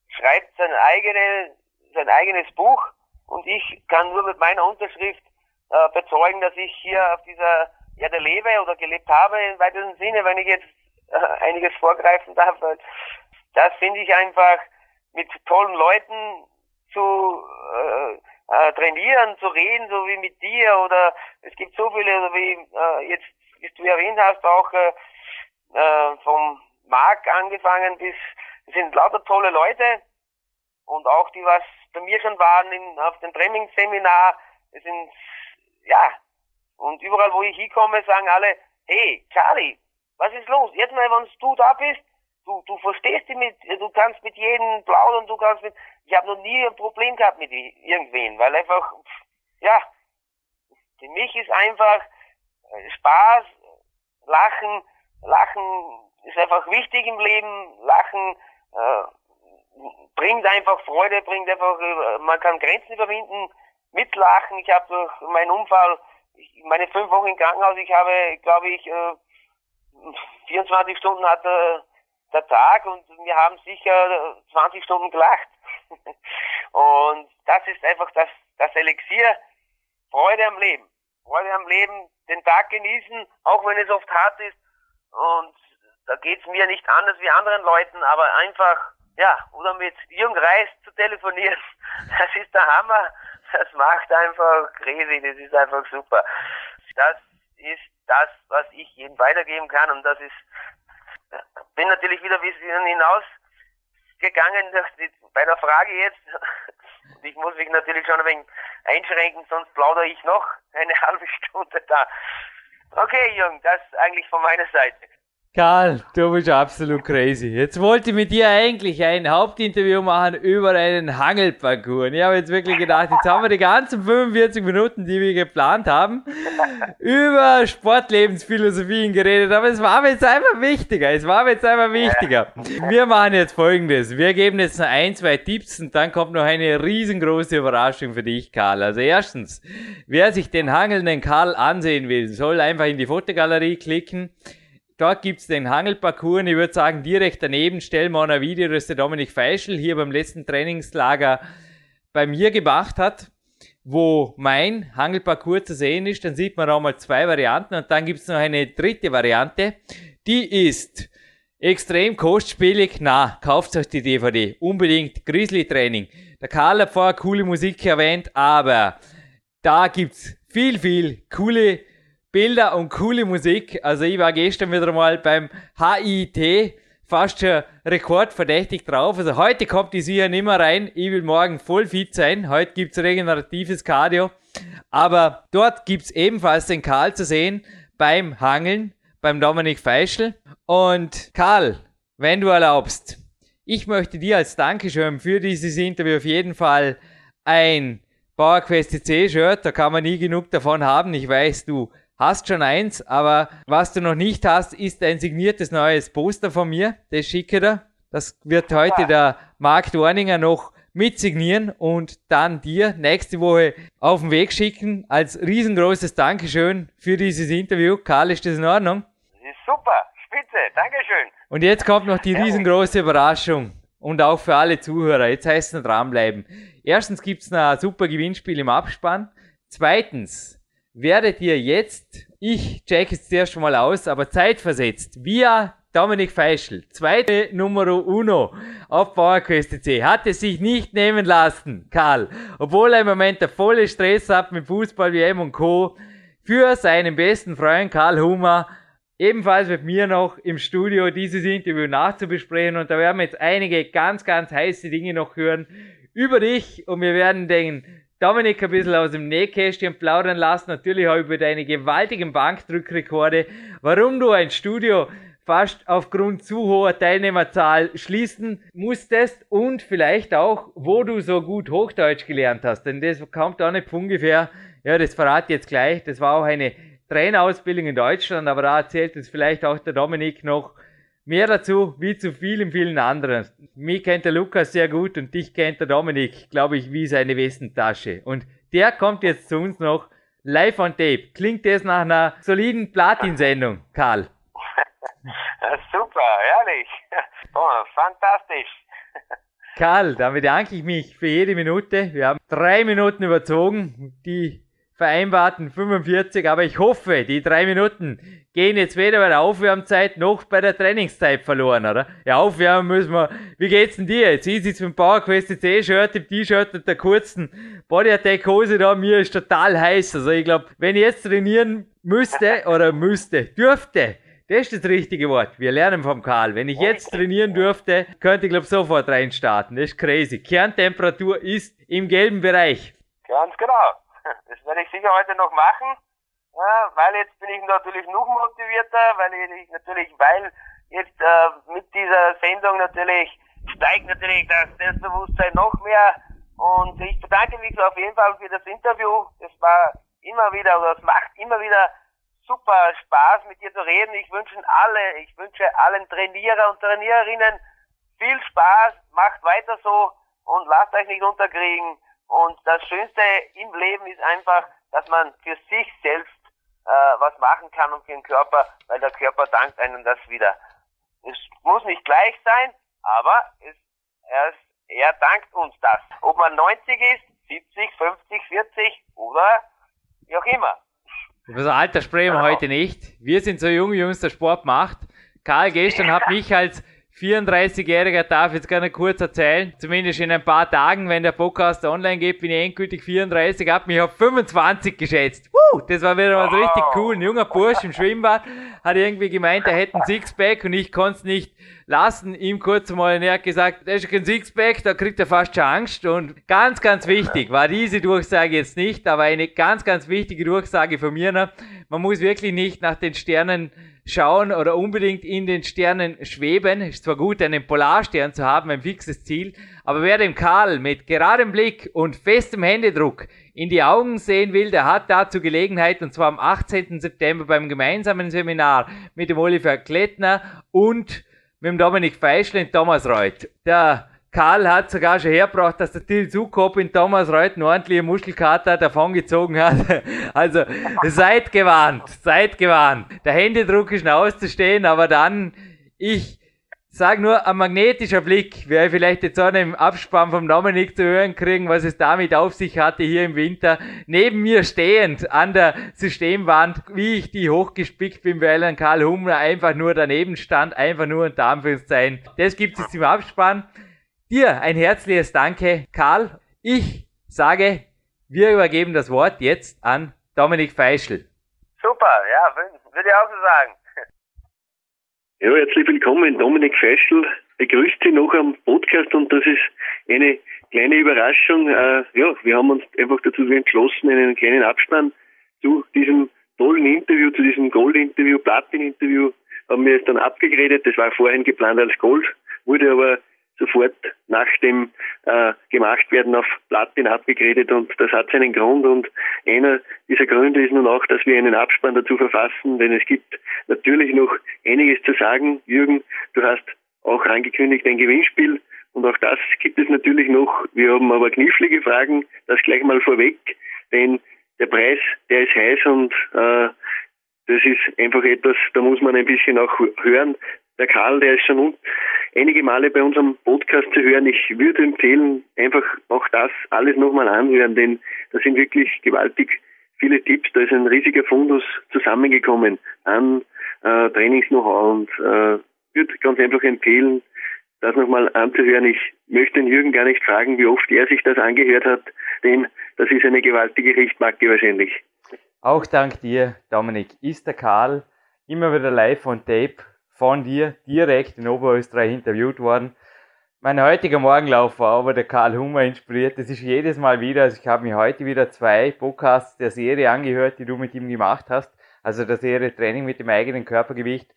schreibt sein, eigene, sein eigenes Buch und ich kann nur mit meiner Unterschrift äh, bezeugen, dass ich hier auf dieser Erde lebe oder gelebt habe im weitesten Sinne, wenn ich jetzt äh, einiges vorgreifen darf. Das finde ich einfach mit tollen Leuten zu äh, äh, trainieren, zu reden, so wie mit dir oder es gibt so viele, so wie äh, jetzt, wie du erwähnt hast, auch äh, äh, vom Marc angefangen bis, es sind lauter tolle Leute und auch die, was bei mir schon waren in, auf dem Trainingsseminar, es sind, ja, und überall, wo ich hinkomme, sagen alle, hey, Charlie, was ist los? Jetzt mal, wenn du da bist, du, du verstehst die mit, du kannst mit jedem plaudern, du kannst mit, ich habe noch nie ein Problem gehabt mit irgendwen, weil einfach, ja, für mich ist einfach äh, Spaß, Lachen, Lachen ist einfach wichtig im Leben, Lachen äh, bringt einfach Freude, bringt einfach, äh, man kann Grenzen überwinden mit Lachen. Ich habe durch meinen Unfall, meine fünf Wochen im Krankenhaus, ich habe, glaube ich, äh, 24 Stunden hatte der Tag und wir haben sicher 20 Stunden gelacht. und das ist einfach das, das Elixier, Freude am Leben. Freude am Leben, den Tag genießen, auch wenn es oft hart ist. Und da geht's mir nicht anders wie anderen Leuten, aber einfach, ja, oder mit Jürgen Reis zu telefonieren, das ist der Hammer. Das macht einfach crazy, das ist einfach super. Das ist das, was ich jedem weitergeben kann und das ist bin natürlich wieder bis hinausgegangen bei der Frage jetzt. Ich muss mich natürlich schon ein wenig einschränken, sonst plaudere ich noch eine halbe Stunde da. Okay, Jung, das eigentlich von meiner Seite. Karl, du bist absolut crazy. Jetzt wollte ich mit dir eigentlich ein Hauptinterview machen über einen Hangelparcours. Und ich habe jetzt wirklich gedacht, jetzt haben wir die ganzen 45 Minuten, die wir geplant haben, über Sportlebensphilosophien geredet. Aber es war mir jetzt einfach wichtiger. Es war mir jetzt einfach wichtiger. Wir machen jetzt folgendes. Wir geben jetzt noch ein, zwei Tipps und dann kommt noch eine riesengroße Überraschung für dich, Karl. Also erstens, wer sich den hangelnden Karl ansehen will, soll einfach in die Fotogalerie klicken. Dort gibt's den Hangelparcours und ich würde sagen, direkt daneben stellen wir ein Video, das der Dominik Feischl hier beim letzten Trainingslager bei mir gemacht hat, wo mein Hangelparcours zu sehen ist. Dann sieht man auch mal zwei Varianten und dann gibt's noch eine dritte Variante. Die ist extrem kostspielig. Na, kauft euch die DVD. Unbedingt Grizzly Training. Der Karl hat vorher coole Musik erwähnt, aber da gibt's viel, viel coole Bilder und coole Musik. Also ich war gestern wieder mal beim HIT, fast schon rekordverdächtig drauf. Also heute kommt die sicher nicht mehr rein. Ich will morgen voll fit sein. Heute gibt's regeneratives Cardio. Aber dort gibt's ebenfalls den Karl zu sehen beim Hangeln, beim Dominik Feischl. Und Karl, wenn du erlaubst, ich möchte dir als Dankeschön für dieses Interview auf jeden Fall ein PowerQuest C Shirt, da kann man nie genug davon haben. Ich weiß, du hast schon eins, aber was du noch nicht hast, ist ein signiertes neues Poster von mir. Das schicke dir. Das wird heute der Marc Dorninger noch mitsignieren und dann dir nächste Woche auf den Weg schicken als riesengroßes Dankeschön für dieses Interview. Karl, ist das in Ordnung? Super, spitze, Dankeschön. Und jetzt kommt noch die riesengroße Überraschung und auch für alle Zuhörer. Jetzt heißt es dranbleiben. Erstens gibt es ein super Gewinnspiel im Abspann. Zweitens werdet ihr jetzt, ich check zuerst schon mal aus, aber zeitversetzt, via Dominik Feischl, zweite Numero uno auf PowerQuest.c, hat es sich nicht nehmen lassen, Karl, obwohl er im Moment der volle Stress hat mit Fußball, WM und Co., für seinen besten Freund Karl Hummer ebenfalls mit mir noch im Studio dieses Interview nachzubesprechen. Und da werden wir jetzt einige ganz, ganz heiße Dinge noch hören über dich. Und wir werden den Dominik ein bisschen aus dem Nähkästchen plaudern lassen, natürlich auch über deine gewaltigen Bankdrückrekorde, warum du ein Studio fast aufgrund zu hoher Teilnehmerzahl schließen musstest und vielleicht auch, wo du so gut Hochdeutsch gelernt hast. Denn das kommt auch nicht ungefähr, ja, das verrate ich jetzt gleich, das war auch eine Trainerausbildung in Deutschland, aber da erzählt es vielleicht auch der Dominik noch Mehr dazu, wie zu vielen, vielen anderen. Mich kennt der Lukas sehr gut und dich kennt der Dominik, glaube ich, wie seine Westentasche. Und der kommt jetzt zu uns noch live on tape. Klingt das nach einer soliden Platin-Sendung, Karl? Super, ehrlich. Oh, fantastisch. Karl, da bedanke ich mich für jede Minute. Wir haben drei Minuten überzogen. Die vereinbarten 45, aber ich hoffe, die drei Minuten gehen jetzt weder bei der Aufwärmzeit noch bei der Trainingszeit verloren, oder? Ja, aufwärmen müssen wir. Wie geht's denn dir? Jetzt ich sitze mit dem PowerQuest C-Shirt, dem T-Shirt und der kurzen Body Attack Hose da, mir ist total heiß. Also ich glaube, wenn ich jetzt trainieren müsste oder müsste, dürfte, das ist das richtige Wort. Wir lernen vom Karl. Wenn ich jetzt trainieren dürfte, könnte ich glaube sofort reinstarten. Das ist crazy. Kerntemperatur ist im gelben Bereich. Ganz genau. Werde ich sicher heute noch machen, ja, weil jetzt bin ich natürlich noch motivierter, weil ich natürlich, weil jetzt äh, mit dieser Sendung natürlich steigt natürlich das Selbstbewusstsein noch mehr und ich bedanke mich auf jeden Fall für das Interview. Es war immer wieder, oder es macht immer wieder super Spaß mit dir zu reden. Ich wünsche alle, ich wünsche allen Trainierer und Trainiererinnen viel Spaß, macht weiter so und lasst euch nicht unterkriegen. Und das Schönste im Leben ist einfach, dass man für sich selbst äh, was machen kann und für den Körper, weil der Körper dankt einem das wieder. Es muss nicht gleich sein, aber es, er, er dankt uns das. Ob man 90 ist, 70, 50, 40 oder wie auch immer. Über so Alter sprechen wir genau. heute nicht. Wir sind so jung, wie uns der Sport macht. Karl gestern hat mich als 34-Jähriger darf jetzt gerne kurz erzählen, zumindest in ein paar Tagen, wenn der Podcast online geht, bin ich endgültig 34, hab mich auf 25 geschätzt. Woo, das war wieder mal so richtig cool. Ein junger Bursch im Schwimmbad hat irgendwie gemeint, er hätte ein Sixpack und ich konnte es nicht lassen, ihm kurz mal, und er hat gesagt, das ist kein Sixpack, da kriegt er fast schon Angst und ganz, ganz wichtig war diese Durchsage jetzt nicht, aber eine ganz, ganz wichtige Durchsage von mir noch. Man muss wirklich nicht nach den Sternen schauen oder unbedingt in den Sternen schweben. Ist zwar gut, einen Polarstern zu haben, ein fixes Ziel, aber wer dem Karl mit geradem Blick und festem Händedruck in die Augen sehen will, der hat dazu Gelegenheit und zwar am 18. September beim gemeinsamen Seminar mit dem Oliver Klettner und mit dem Dominik Feischl und Thomas Reuth. Der Karl hat sogar schon hergebracht, dass der Till Zukop in Thomas Reut einen ordentlichen Muskelkater davongezogen hat. Also seid gewarnt, seid gewarnt. Der Händedruck ist noch auszustehen, aber dann, ich sag nur, ein magnetischer Blick, wäre vielleicht jetzt auch im Abspann vom Dominik zu hören kriegen, was es damit auf sich hatte hier im Winter. Neben mir stehend an der Systemwand, wie ich die hochgespickt bin, weil ein Karl Hummler einfach nur daneben stand, einfach nur unter Anführungszeichen. Das gibt es im Abspann. Dir ein herzliches Danke, Karl. Ich sage, wir übergeben das Wort jetzt an Dominik Feischl. Super, ja, würde ich auch so sagen. Ja, herzlich willkommen, Dominik Feischl. Begrüßt Sie noch am Podcast und das ist eine kleine Überraschung. Äh, ja, wir haben uns einfach dazu entschlossen, einen kleinen Abspann zu diesem tollen Interview, zu diesem Gold-Interview, Platin-Interview, haben wir es dann abgegradet. Das war vorhin geplant als Gold, wurde aber sofort nach dem äh, Gemachtwerden auf Platin abgegradet und das hat seinen Grund und einer dieser Gründe ist nun auch, dass wir einen Abspann dazu verfassen, denn es gibt natürlich noch einiges zu sagen. Jürgen, du hast auch angekündigt ein Gewinnspiel und auch das gibt es natürlich noch. Wir haben aber knifflige Fragen, das gleich mal vorweg, denn der Preis, der ist heiß und äh, das ist einfach etwas, da muss man ein bisschen auch hören. Der Karl, der ist schon einige Male bei unserem Podcast zu hören. Ich würde empfehlen, einfach auch das alles nochmal anhören, denn da sind wirklich gewaltig viele Tipps. Da ist ein riesiger Fundus zusammengekommen an äh, Trainings-Know-how und äh, würde ganz einfach empfehlen, das nochmal anzuhören. Ich möchte den Jürgen gar nicht fragen, wie oft er sich das angehört hat, denn das ist eine gewaltige Richtmarke wahrscheinlich. Auch dank dir, Dominik, ist der Karl immer wieder live on tape von dir direkt in Oberösterreich interviewt worden. Mein heutiger Morgenlauf war aber der Karl Hummer inspiriert. Das ist jedes Mal wieder, also ich habe mir heute wieder zwei Podcasts der Serie angehört, die du mit ihm gemacht hast. Also der Serie Training mit dem eigenen Körpergewicht.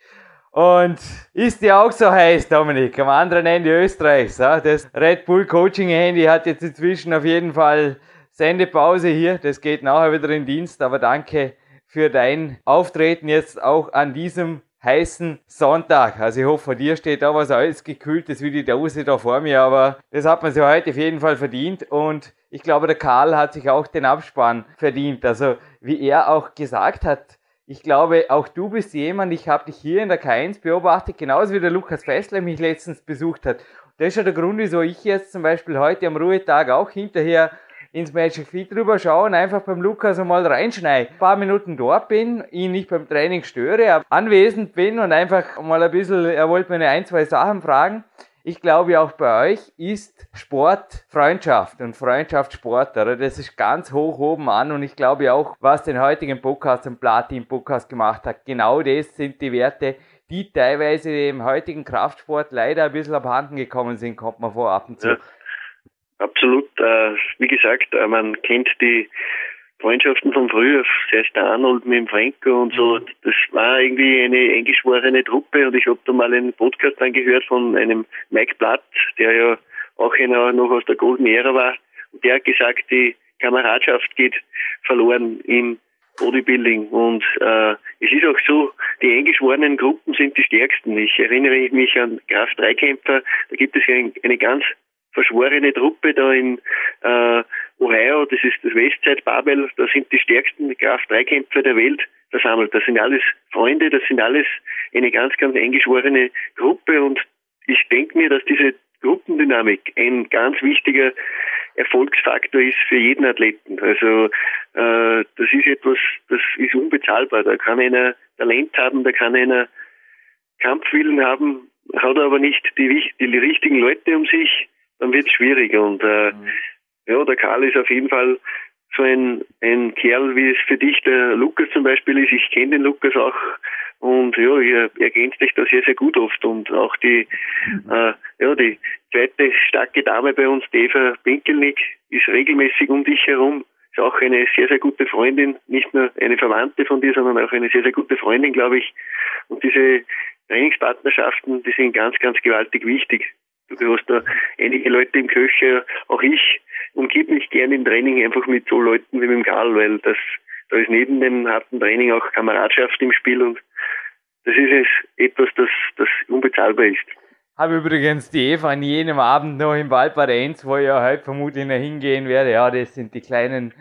Und ist ja auch so heiß, Dominik, am anderen Ende Österreichs. Das Red Bull Coaching Handy hat jetzt inzwischen auf jeden Fall Sendepause hier. Das geht nachher wieder in Dienst, aber danke für dein Auftreten jetzt auch an diesem heißen Sonntag. Also ich hoffe, von dir steht da was alles gekühltes wie die Dose da vor mir, aber das hat man sich heute auf jeden Fall verdient und ich glaube, der Karl hat sich auch den Abspann verdient. Also wie er auch gesagt hat, ich glaube, auch du bist jemand, ich habe dich hier in der K1 beobachtet, genauso wie der Lukas Fessler mich letztens besucht hat. Das ist ja der Grund, wieso ich jetzt zum Beispiel heute am Ruhetag auch hinterher ins Magic Feet drüber schaue und einfach beim Lukas einmal reinschneide. Ein paar Minuten dort bin, ihn nicht beim Training störe, aber anwesend bin und einfach mal ein bisschen, er wollte mir ein, zwei Sachen fragen. Ich glaube, auch bei euch ist Sport Freundschaft und Freundschaft Sport, oder? Das ist ganz hoch oben an und ich glaube auch, was den heutigen Podcast, den Platin-Podcast gemacht hat, genau das sind die Werte, die teilweise im heutigen Kraftsport leider ein bisschen abhanden gekommen sind, kommt man vor ab und zu. Ja, absolut. Äh, wie gesagt, äh, man kennt die Freundschaften von früher, sei es der Arnold mit dem Franco und so, mhm. das war irgendwie eine eingeschworene Truppe und ich habe da mal einen Podcast angehört von einem Mike Blatt, der ja auch einer noch aus der golden Ära war und der hat gesagt, die Kameradschaft geht verloren im Bodybuilding und äh, es ist auch so, die eingeschworenen Gruppen sind die stärksten. Ich erinnere mich an Kraft-3-Kämpfer, da gibt es ja eine ganz verschworene Truppe da in äh, Ohio, das ist das Westside Babel, da sind die stärksten Kraft-3-Kämpfer der Welt versammelt. Das sind alles Freunde, das sind alles eine ganz, ganz eingeschworene Gruppe und ich denke mir, dass diese Gruppendynamik ein ganz wichtiger Erfolgsfaktor ist für jeden Athleten. Also äh, das ist etwas, das ist unbezahlbar. Da kann einer Talent haben, da kann einer Kampfwillen haben, hat aber nicht die, die richtigen Leute um sich, dann wird es schwierig. Und äh, mhm. Ja, der Karl ist auf jeden Fall so ein, ein Kerl, wie es für dich der Lukas zum Beispiel ist. Ich kenne den Lukas auch und ja, ihr ergänzt euch da sehr, sehr gut oft. Und auch die, mhm. äh, ja, die zweite starke Dame bei uns, Eva Pinkelnick, ist regelmäßig um dich herum. Ist auch eine sehr, sehr gute Freundin, nicht nur eine Verwandte von dir, sondern auch eine sehr, sehr gute Freundin, glaube ich. Und diese Trainingspartnerschaften, die sind ganz, ganz gewaltig wichtig. Du hast da einige Leute im Köcher, auch ich umgib mich gerne im Training einfach mit so Leuten wie mit dem Karl, weil das, da ist neben dem harten Training auch Kameradschaft im Spiel und das ist es etwas, das, das unbezahlbar ist. Habe übrigens die Eva an jenem Abend noch im Valparenz, wo ich ja heute vermutlich noch hingehen werde. Ja, das sind die kleinen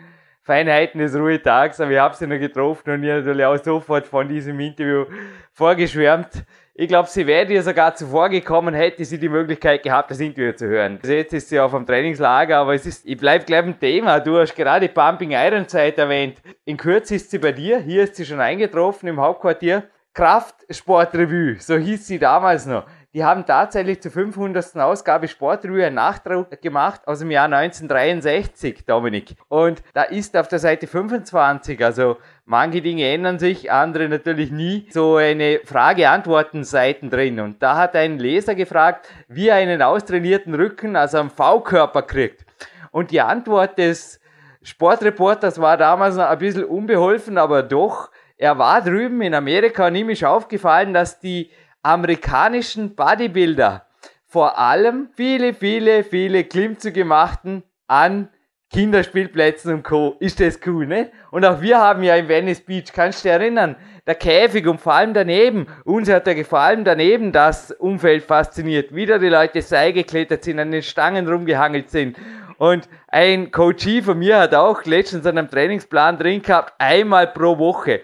Feinheiten des Ruhetags, aber ich habe sie noch getroffen und ihr natürlich auch sofort von diesem Interview vorgeschwärmt. Ich glaube, sie wäre dir sogar zuvor gekommen, hätte sie die Möglichkeit gehabt, das Interview zu hören. Also jetzt ist sie auf dem Trainingslager, aber es ist, ich bleib gleich beim Thema. Du hast gerade Pumping Iron Zeit erwähnt. In Kürze ist sie bei dir. Hier ist sie schon eingetroffen im Hauptquartier. Kraftsportrevue, so hieß sie damals noch. Die haben tatsächlich zur 500. Ausgabe Sportrevue einen Nachdruck gemacht aus dem Jahr 1963, Dominik. Und da ist auf der Seite 25, also manche Dinge ändern sich, andere natürlich nie, so eine Frage-Antworten-Seiten drin. Und da hat ein Leser gefragt, wie er einen austrainierten Rücken, also einen V-Körper kriegt. Und die Antwort des Sportreporters war damals ein bisschen unbeholfen, aber doch, er war drüben in Amerika und ihm ist aufgefallen, dass die amerikanischen Bodybuilder vor allem viele, viele, viele Klimmzüge machten an Kinderspielplätzen und Co. Ist das cool, ne? Und auch wir haben ja in Venice Beach, kannst du dich erinnern, der Käfig und vor allem daneben, uns hat er vor allem daneben das Umfeld fasziniert. Wieder die Leute Seil geklettert sind, an den Stangen rumgehangelt sind. Und ein Coachie von mir hat auch letztens einen Trainingsplan drin gehabt, einmal pro Woche.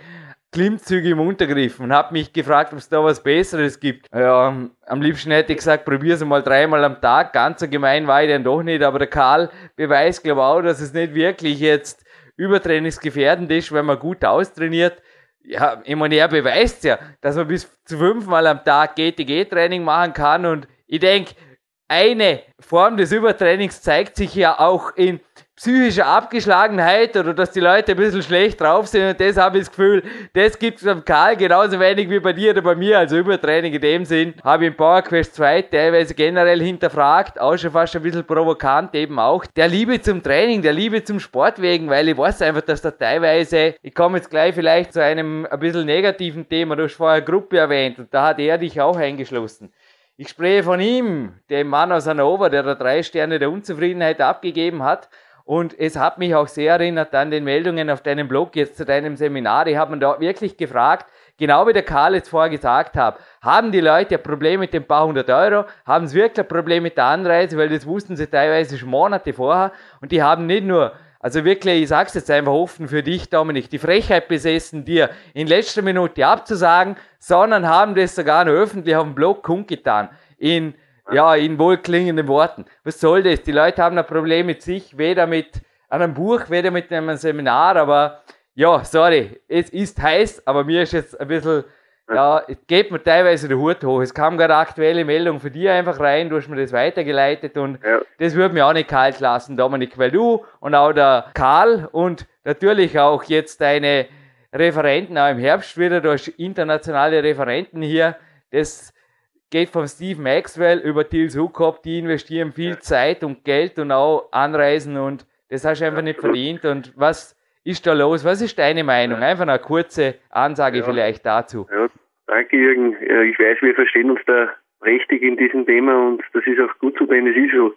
Klimmzüge im Untergriff und habe mich gefragt, ob es da was Besseres gibt. Ja, am liebsten hätte ich gesagt, probier's mal dreimal am Tag. Ganz so gemein war ich dann doch nicht, aber der Karl beweist, glaube ich, auch, dass es nicht wirklich jetzt übertrainingsgefährdend ist, wenn man gut austrainiert. Ja, ich meine, er beweist ja, dass man bis zu fünfmal am Tag GTG-Training machen kann und ich denke, eine Form des Übertrainings zeigt sich ja auch in psychische Abgeschlagenheit oder dass die Leute ein bisschen schlecht drauf sind. Und das habe ich das Gefühl, das gibt es beim Karl genauso wenig wie bei dir oder bei mir, also Übertraining in dem Sinn, habe ich im Power Quest 2 teilweise generell hinterfragt, auch schon fast ein bisschen provokant eben auch, der Liebe zum Training, der Liebe zum Sport wegen, weil ich weiß einfach, dass da teilweise, ich komme jetzt gleich vielleicht zu einem ein bisschen negativen Thema, du hast vorher Gruppe erwähnt und da hat er dich auch eingeschlossen. Ich spreche von ihm, dem Mann aus Hannover, der da drei Sterne der Unzufriedenheit abgegeben hat und es hat mich auch sehr erinnert an den Meldungen auf deinem Blog jetzt zu deinem Seminar. Ich habe mir da wirklich gefragt, genau wie der Karl jetzt vorher gesagt hat, haben die Leute ein Problem mit den paar hundert Euro? Haben sie wirklich ein Problem mit der Anreise? Weil das wussten sie teilweise schon Monate vorher. Und die haben nicht nur also wirklich, ich sag's jetzt einfach offen für dich, Dominik, die Frechheit besessen, dir in letzter Minute abzusagen, sondern haben das sogar noch öffentlich auf dem Blog kundgetan. In ja, in wohlklingenden Worten. Was soll das? Die Leute haben ein Problem mit sich, weder mit einem Buch, weder mit einem Seminar, aber ja, sorry, es ist heiß, aber mir ist jetzt ein bisschen, ja, es geht mir teilweise der Hut hoch. Es kam gerade aktuelle Meldung für dich einfach rein, du hast mir das weitergeleitet und ja. das würde mir auch nicht kalt lassen, Dominik, weil du und auch der Karl und natürlich auch jetzt deine Referenten auch im Herbst wieder, du hast internationale Referenten hier, das geht von Steve Maxwell über Till Sukop, die investieren viel. Zeit und Geld und auch Anreisen und das hast du einfach nicht verdient. Und was ist da los? Was ist deine Meinung? Einfach eine kurze Ansage ja. vielleicht dazu. Ja, danke Jürgen. Ich weiß, wir verstehen uns da richtig in diesem Thema und das ist auch gut so, denn es ist so.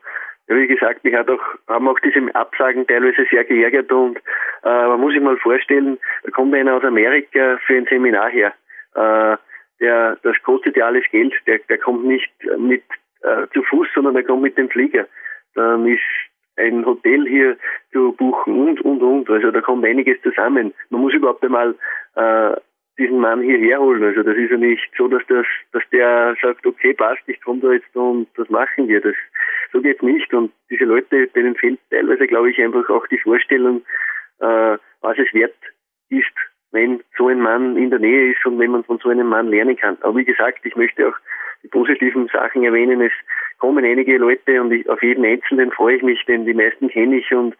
Ja, wie gesagt, mich hat auch, haben auch diese Absagen teilweise sehr geärgert und äh, man muss sich mal vorstellen, da kommt einer aus Amerika für ein Seminar her. Äh, der, das kostet ja alles Geld, der, der kommt nicht mit äh, zu Fuß, sondern der kommt mit dem Flieger. Dann ist ein Hotel hier zu buchen und, und, und. Also da kommt einiges zusammen. Man muss überhaupt einmal äh, diesen Mann hierher holen. Also das ist ja nicht so, dass das, dass der sagt, okay, passt, ich komme da jetzt und das machen wir. Das, so geht's nicht. Und diese Leute, denen fehlt teilweise, glaube ich, einfach auch die Vorstellung, äh, was es wert ist, wenn so ein Mann in der Nähe ist und wenn man von so einem Mann lernen kann. Aber wie gesagt, ich möchte auch die positiven Sachen erwähnen. Es kommen einige Leute und ich, auf jeden Einzelnen freue ich mich, denn die meisten kenne ich und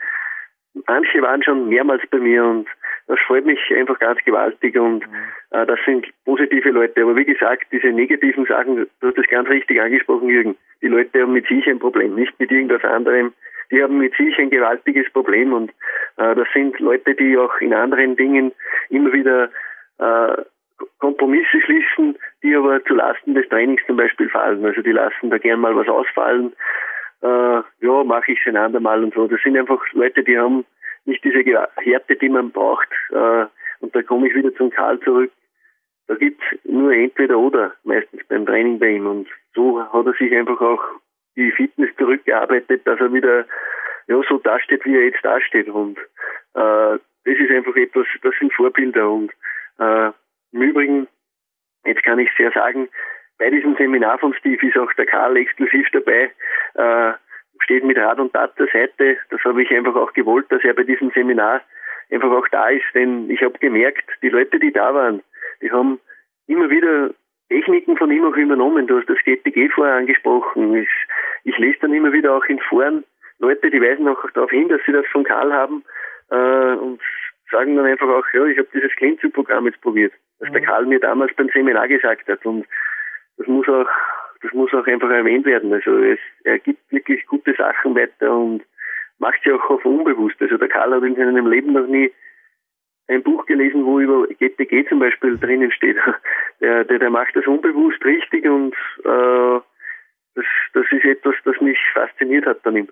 manche waren schon mehrmals bei mir und das freut mich einfach ganz gewaltig und äh, das sind positive Leute. Aber wie gesagt, diese negativen Sachen, du hast das ganz richtig angesprochen, Jürgen. Die Leute haben mit sich ein Problem, nicht mit irgendwas anderem die haben mit sich ein gewaltiges Problem und äh, das sind Leute, die auch in anderen Dingen immer wieder äh, Kompromisse schließen, die aber zu Lasten des Trainings zum Beispiel fallen. Also die lassen da gern mal was ausfallen. Äh, ja, mache ich es ein andermal und so. Das sind einfach Leute, die haben nicht diese Härte, die man braucht. Äh, und da komme ich wieder zum Karl zurück. Da gibt's nur entweder oder meistens beim Training bei ihm. Und so hat er sich einfach auch die Fitness zurückgearbeitet, dass er wieder ja, so dasteht, wie er jetzt dasteht. Und äh, das ist einfach etwas, das sind Vorbilder. Und äh, im Übrigen, jetzt kann ich sehr sagen, bei diesem Seminar von Steve ist auch der Karl exklusiv dabei, äh, steht mit Rat und Tat zur Seite. Das habe ich einfach auch gewollt, dass er bei diesem Seminar einfach auch da ist, denn ich habe gemerkt, die Leute, die da waren, die haben immer wieder Techniken von ihm auch übernommen. Du hast das GTG vorher angesprochen. Ich, ich lese dann immer wieder auch in Foren Leute, die weisen auch darauf hin, dass sie das von Karl haben äh, und sagen dann einfach auch, ja, ich habe dieses Klimmzugprogramm jetzt probiert, was mhm. der Karl mir damals beim Seminar gesagt hat. Und das muss auch, das muss auch einfach erwähnt werden. Also es, er gibt wirklich gute Sachen weiter und macht sie auch auf unbewusst. Also der Karl hat in seinem Leben noch nie ein Buch gelesen, wo über GTG zum Beispiel drinnen steht. Der, der, der macht das unbewusst richtig und äh, das, das ist etwas, das mich fasziniert hat an ihm.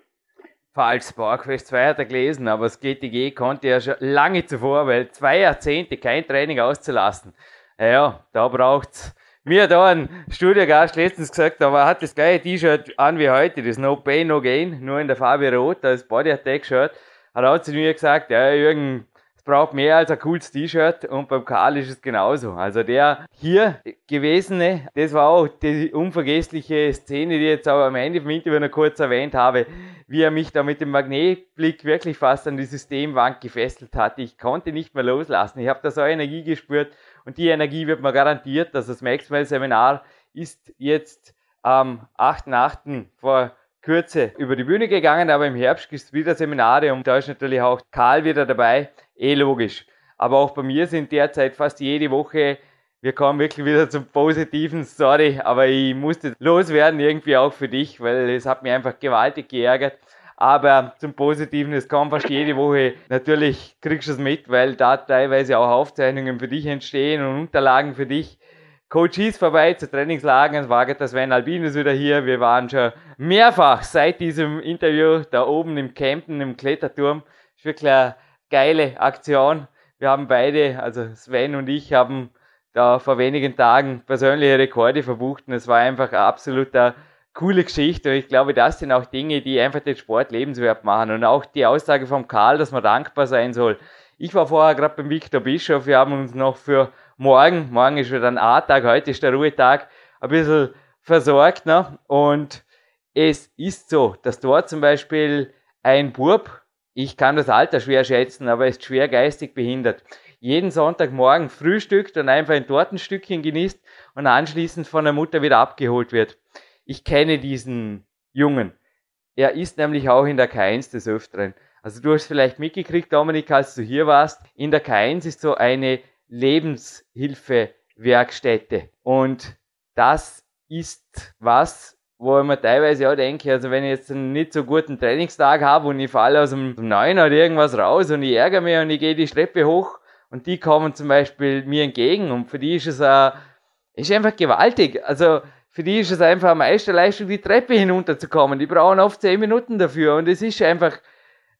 Falls PowerQuest 2 hat er gelesen, aber das GTG konnte er schon lange zuvor, weil zwei Jahrzehnte kein Training auszulassen. Ja, da braucht's. Mir da ein Studiogast letztens gesagt, aber er hat das gleiche T-Shirt an wie heute, das No Pain, No Gain, nur in der Farbe Rot, das Body Attack Shirt. Hat er zu mir gesagt, ja, Jürgen, es braucht mehr als ein cooles T-Shirt und beim Karl ist es genauso. Also der hier gewesene, das war auch die unvergessliche Szene, die ich jetzt auch am Ende vom Interview noch kurz erwähnt habe, wie er mich da mit dem Magnetblick wirklich fast an die Systemwand gefesselt hat. Ich konnte nicht mehr loslassen. Ich habe da so Energie gespürt und die Energie wird mir garantiert, dass das Maxwell Seminar ist jetzt am 8.8. vor Kürze über die Bühne gegangen, aber im Herbst gibt es wieder Seminare und da ist natürlich auch Karl wieder dabei. Eh logisch. Aber auch bei mir sind derzeit fast jede Woche, wir kommen wirklich wieder zum Positiven, sorry, aber ich musste loswerden irgendwie auch für dich, weil es hat mich einfach gewaltig geärgert. Aber zum Positiven, es kommt fast jede Woche. Natürlich kriegst du es mit, weil da teilweise auch Aufzeichnungen für dich entstehen und Unterlagen für dich. Coach ist vorbei zu Trainingslagern. Es war gerade Sven Albinus wieder hier. Wir waren schon mehrfach seit diesem Interview da oben im Campen, im Kletterturm. Ist wirklich eine geile Aktion. Wir haben beide, also Sven und ich, haben da vor wenigen Tagen persönliche Rekorde verbucht und es war einfach eine absolute coole Geschichte. Und ich glaube, das sind auch Dinge, die einfach den Sport lebenswert machen. Und auch die Aussage vom Karl, dass man dankbar sein soll. Ich war vorher gerade beim Victor Bischof. Wir haben uns noch für morgen, morgen ist wieder ein A-Tag, heute ist der Ruhetag, ein bisschen versorgt. Ne? Und es ist so, dass dort zum Beispiel ein Bub, ich kann das Alter schwer schätzen, aber ist schwer geistig behindert, jeden Sonntagmorgen frühstückt und einfach ein Tortenstückchen genießt und anschließend von der Mutter wieder abgeholt wird. Ich kenne diesen Jungen. Er ist nämlich auch in der K1 des Öfteren. Also du hast vielleicht mitgekriegt, Dominik, als du hier warst, in der K1 ist so eine Lebenshilfewerkstätte. Und das ist was, wo ich mir teilweise auch denke, also wenn ich jetzt einen nicht so guten Trainingstag habe und ich falle aus dem Neuen oder irgendwas raus und ich ärgere mich und ich gehe die Treppe hoch und die kommen zum Beispiel mir entgegen und für die ist es uh, ist einfach gewaltig. Also für die ist es einfach eine Meisterleistung, die Treppe hinunterzukommen. Die brauchen oft zehn Minuten dafür und es ist einfach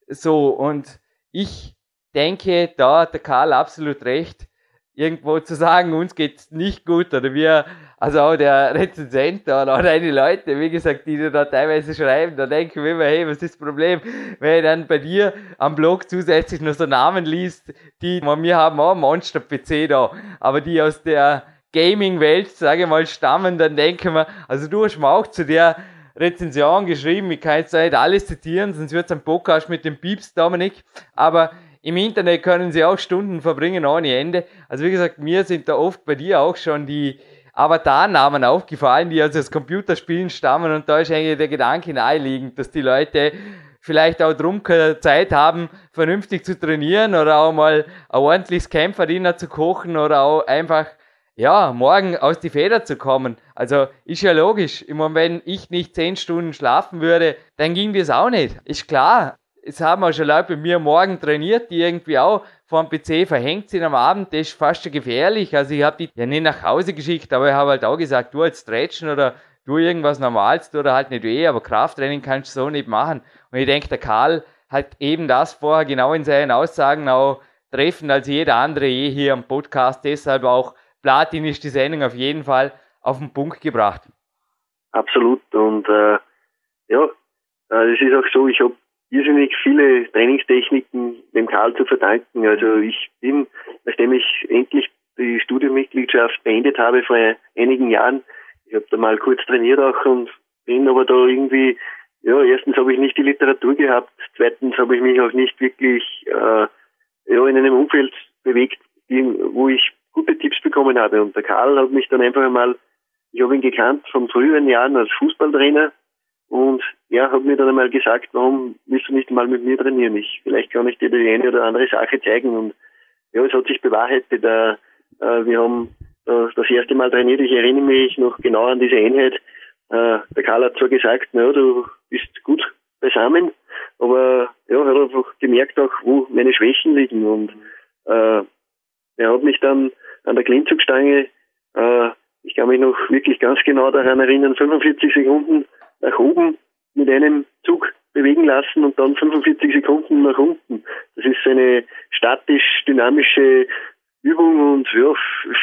so. Und ich denke, da hat der Karl absolut recht irgendwo zu sagen, uns geht's nicht gut oder wir, also auch der Rezensent oder auch deine Leute, wie gesagt, die da teilweise schreiben, da denken wir immer, hey, was ist das Problem, wenn ich dann bei dir am Blog zusätzlich noch so Namen liest, die, wir haben auch Monster-PC da, aber die aus der Gaming-Welt, sage ich mal, stammen, dann denken wir, also du hast mir auch zu der Rezension geschrieben, ich kann jetzt nicht alles zitieren, sonst wird es ein Podcast mit dem Pieps, Dominik, aber im Internet können sie auch Stunden verbringen ohne Ende. Also wie gesagt, mir sind da oft bei dir auch schon die Avatar-Namen aufgefallen, die also aus Computerspielen stammen und da ist eigentlich der Gedanke naheliegend, dass die Leute vielleicht auch drum keine Zeit haben, vernünftig zu trainieren oder auch mal ein ordentliches Kämpferdiener zu kochen oder auch einfach ja, morgen aus die Feder zu kommen. Also ist ja logisch. Immer wenn ich nicht zehn Stunden schlafen würde, dann ging das auch nicht. Ist klar es haben auch schon Leute bei mir morgen trainiert, die irgendwie auch vor dem PC verhängt sind am Abend, das ist fast schon gefährlich. Also ich habe die ja nicht nach Hause geschickt, aber ich habe halt auch gesagt, du als Stretchen oder du irgendwas Normales, oder halt nicht weh, aber Krafttraining kannst du so nicht machen. Und ich denke, der Karl hat eben das vorher genau in seinen Aussagen auch treffen als jeder andere je hier am Podcast. Deshalb auch Platin ist die Sendung auf jeden Fall auf den Punkt gebracht. Absolut. Und äh, ja, äh, es ist auch so, ich habe irrsinnig viele Trainingstechniken dem Karl zu verdanken. Also ich bin, nachdem ich endlich die Studienmitgliedschaft beendet habe vor einigen Jahren, ich habe da mal kurz trainiert auch und bin aber da irgendwie, ja, erstens habe ich nicht die Literatur gehabt, zweitens habe ich mich auch nicht wirklich äh, ja, in einem Umfeld bewegt, wo ich gute Tipps bekommen habe. Und der Karl hat mich dann einfach einmal, ich habe ihn gekannt von früheren Jahren als Fußballtrainer und er hat mir dann einmal gesagt, warum willst du nicht mal mit mir trainieren? Ich, vielleicht kann ich dir die eine oder andere Sache zeigen. Und ja, es hat sich bewahrheitet. Äh, äh, wir haben äh, das erste Mal trainiert. Ich erinnere mich noch genau an diese Einheit. Äh, der Karl hat zwar gesagt, na, du bist gut beisammen, aber ja, hat einfach gemerkt auch, wo meine Schwächen liegen. Und äh, er hat mich dann an der Klimmzugstange, äh, ich kann mich noch wirklich ganz genau daran erinnern, 45 Sekunden nach oben mit einem Zug bewegen lassen und dann 45 Sekunden nach unten. Das ist eine statisch-dynamische Übung und ja,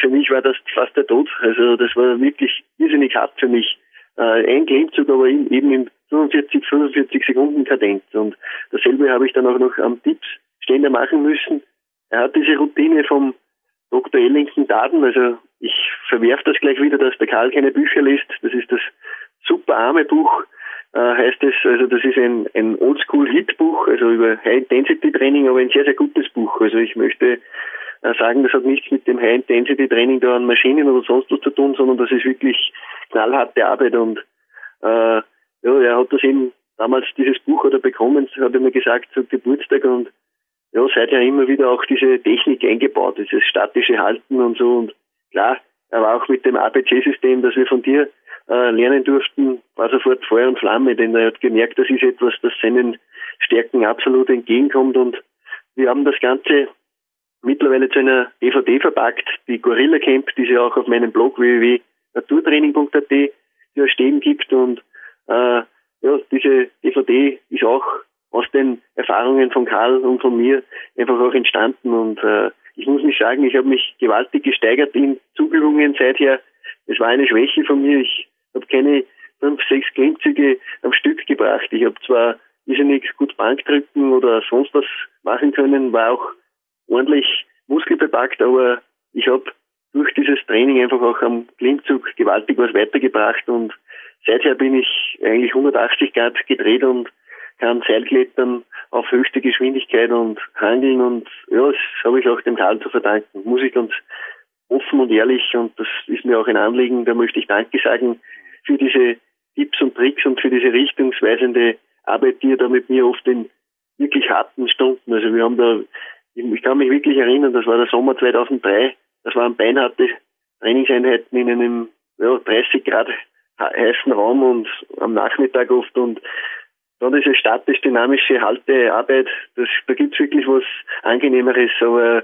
für mich war das fast der Tod. Also das war wirklich irrsinnig hart für mich. Äh, ein Klimmzug, aber eben im 45, 45 Sekunden Kadenz. Und dasselbe habe ich dann auch noch am Tipsständer machen müssen. Er hat diese Routine vom Dr. Ellington Daten, also ich verwerfe das gleich wieder, dass der Karl keine Bücher liest. Das ist das super arme Buch, äh, heißt es, also das ist ein, ein Oldschool-Hit-Buch, also über High-Intensity-Training, aber ein sehr, sehr gutes Buch. Also ich möchte äh, sagen, das hat nichts mit dem High-Intensity-Training da an Maschinen oder sonst was zu tun, sondern das ist wirklich knallharte Arbeit und äh, ja, er hat das eben damals dieses Buch oder bekommen, hat er mir gesagt, zum Geburtstag und ja, seither immer wieder auch diese Technik eingebaut, dieses statische Halten und so und klar, er war auch mit dem ABC-System, das wir von dir äh, lernen durften, war sofort Feuer und Flamme, denn er hat gemerkt, das ist etwas, das seinen Stärken absolut entgegenkommt und wir haben das Ganze mittlerweile zu einer DVD verpackt, die Gorilla Camp, die es ja auch auf meinem Blog www.naturtraining.at ja stehen gibt und äh, ja, diese DVD ist auch aus den Erfahrungen von Karl und von mir einfach auch entstanden und äh, ich muss mich sagen, ich habe mich gewaltig gesteigert in Zuübungen seither. Es war eine Schwäche von mir. Ich habe keine fünf, sechs Klimmzüge am Stück gebracht. Ich habe zwar irrsinnig gut Bankdrücken oder sonst was machen können, war auch ordentlich muskelbepackt, aber ich habe durch dieses Training einfach auch am Klimmzug gewaltig was weitergebracht und seither bin ich eigentlich 180 Grad gedreht und kann Seilklettern auf höchste Geschwindigkeit und handeln und ja, das habe ich auch dem Karl zu verdanken, muss ich ganz offen und ehrlich und das ist mir auch ein Anliegen, da möchte ich Danke sagen für diese Tipps und Tricks und für diese richtungsweisende Arbeit, die er da mit mir oft in wirklich harten Stunden, also wir haben da, ich kann mich wirklich erinnern, das war der Sommer 2003, das waren beinharte Trainingseinheiten in einem ja, 30 Grad heißen Raum und am Nachmittag oft und dann diese statisch-dynamische Haltearbeit, das, da gibt's wirklich was Angenehmeres, aber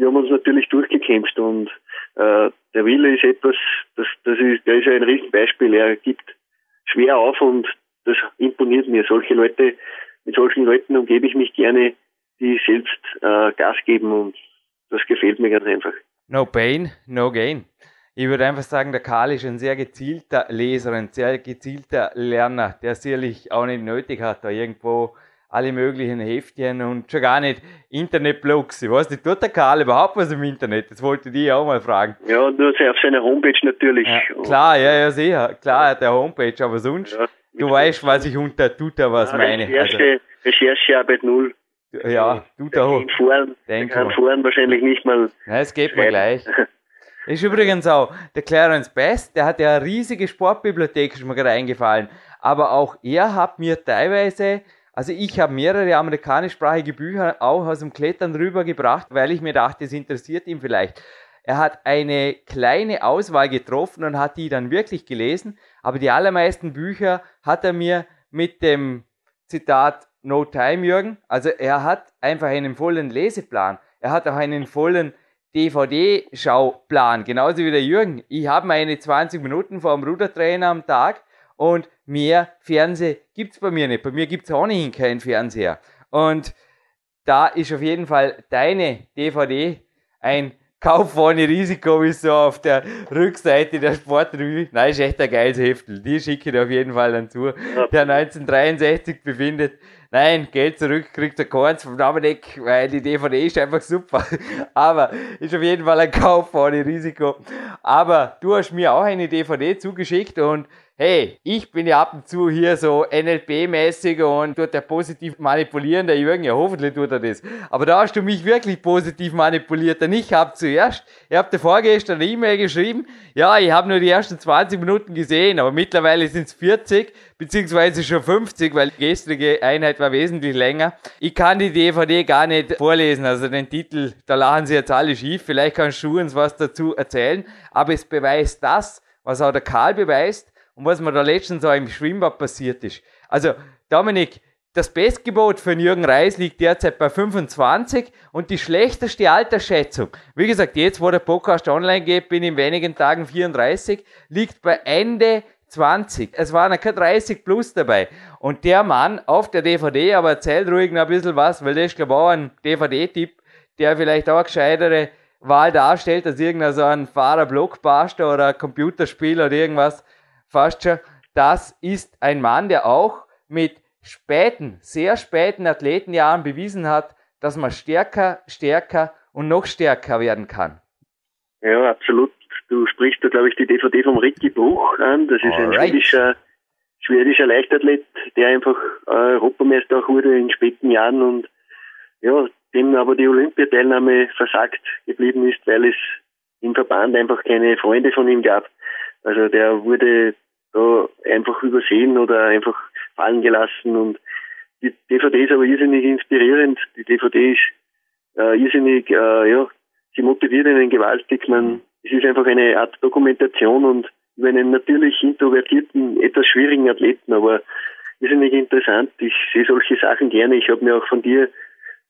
wir haben uns natürlich durchgekämpft und äh, der Wille ist etwas, das, das ist, der ist ein Riesenbeispiel. Er gibt schwer auf und das imponiert mir. Solche Leute, mit solchen Leuten umgebe ich mich gerne, die selbst äh, Gas geben und das gefällt mir ganz einfach. No pain, no gain. Ich würde einfach sagen, der Karl ist ein sehr gezielter Leser, ein sehr gezielter Lerner, der sicherlich auch nicht nötig hat, da irgendwo alle möglichen Heftchen und schon gar nicht Internetblogs. Ich weiß nicht, tut der Karl überhaupt was im Internet? Das wollte ich dich auch mal fragen. Ja, nur auf seiner Homepage natürlich. Ja, klar, ja, ja, sicher. Klar hat er Homepage, aber sonst, ja, du weißt, was ich unter Tuta was ja, meine. Recherche, also, Recherchearbeit null. Ja, Tuta hoch. Foren, kann Foren wahrscheinlich nicht mal. Ja, es geht mir gleich. Ist übrigens auch der Clarence Best, der hat ja eine riesige Sportbibliothek, ist mir gerade eingefallen. Aber auch er hat mir teilweise also ich habe mehrere amerikanischsprachige Bücher auch aus dem Klettern rübergebracht, weil ich mir dachte, es interessiert ihn vielleicht. Er hat eine kleine Auswahl getroffen und hat die dann wirklich gelesen, aber die allermeisten Bücher hat er mir mit dem Zitat No Time Jürgen, also er hat einfach einen vollen Leseplan, er hat auch einen vollen DVD-Schauplan, genauso wie der Jürgen. Ich habe meine 20 Minuten vor dem Rudertrainer am Tag und mehr Fernseher gibt es bei mir nicht. Bei mir gibt es ohnehin keinen Fernseher. Und da ist auf jeden Fall deine DVD ein Kauf ohne Risiko, wie so auf der Rückseite der Sportrevue. Nein, ist echt ein geiles Heftel. Die schicke ich dir auf jeden Fall dann zu. Der 1963 befindet. Nein, Geld zurück kriegt er keins vom Dominik, weil die DVD ist einfach super. Aber ist auf jeden Fall ein Kauf ohne Risiko. Aber du hast mir auch eine DVD zugeschickt und hey, ich bin ja ab und zu hier so NLP-mäßig und tut er positiv manipulieren, der Jürgen, ja hoffentlich tut er das. Aber da hast du mich wirklich positiv manipuliert, denn ich habe zuerst, ihr habt dir vorgestern eine E-Mail geschrieben, ja, ich habe nur die ersten 20 Minuten gesehen, aber mittlerweile sind es 40, beziehungsweise schon 50, weil die gestrige Einheit war wesentlich länger. Ich kann die DVD gar nicht vorlesen, also den Titel, da lachen sie jetzt alle schief, vielleicht kannst du uns was dazu erzählen, aber es beweist das, was auch der Karl beweist, und was mir da letztens auch im Schwimmbad passiert ist. Also, Dominik, das Bestgebot für Jürgen Reis liegt derzeit bei 25 und die schlechteste Altersschätzung, wie gesagt, jetzt wo der Podcast online geht, bin ich in wenigen Tagen 34, liegt bei Ende 20. Es waren kein 30 plus dabei. Und der Mann auf der DVD, aber erzählt ruhig noch ein bisschen was, weil das ist, glaube ich, auch ein DVD-Tipp, der vielleicht auch eine gescheitere Wahl darstellt, als irgendein so ein Fahrer-Blockbuster oder ein Computerspiel oder irgendwas. Fast schon. Das ist ein Mann, der auch mit späten, sehr späten Athletenjahren bewiesen hat, dass man stärker, stärker und noch stärker werden kann. Ja, absolut. Du sprichst da, glaube ich, die DVD vom Ricky Bruch an. Das ist Alright. ein schwedischer, schwedischer Leichtathlet, der einfach äh, Europameister auch wurde in späten Jahren und ja, dem aber die Olympiateilnahme versagt geblieben ist, weil es im Verband einfach keine Freunde von ihm gab. Also der wurde da einfach übersehen oder einfach fallen gelassen und die DVD ist aber irrsinnig inspirierend. Die DVD ist äh, irrsinnig, äh, ja, sie motiviert einen gewaltig. Man, es ist einfach eine Art Dokumentation und über einen natürlich introvertierten, etwas schwierigen Athleten, aber irrsinnig interessant. Ich sehe solche Sachen gerne. Ich habe mir auch von dir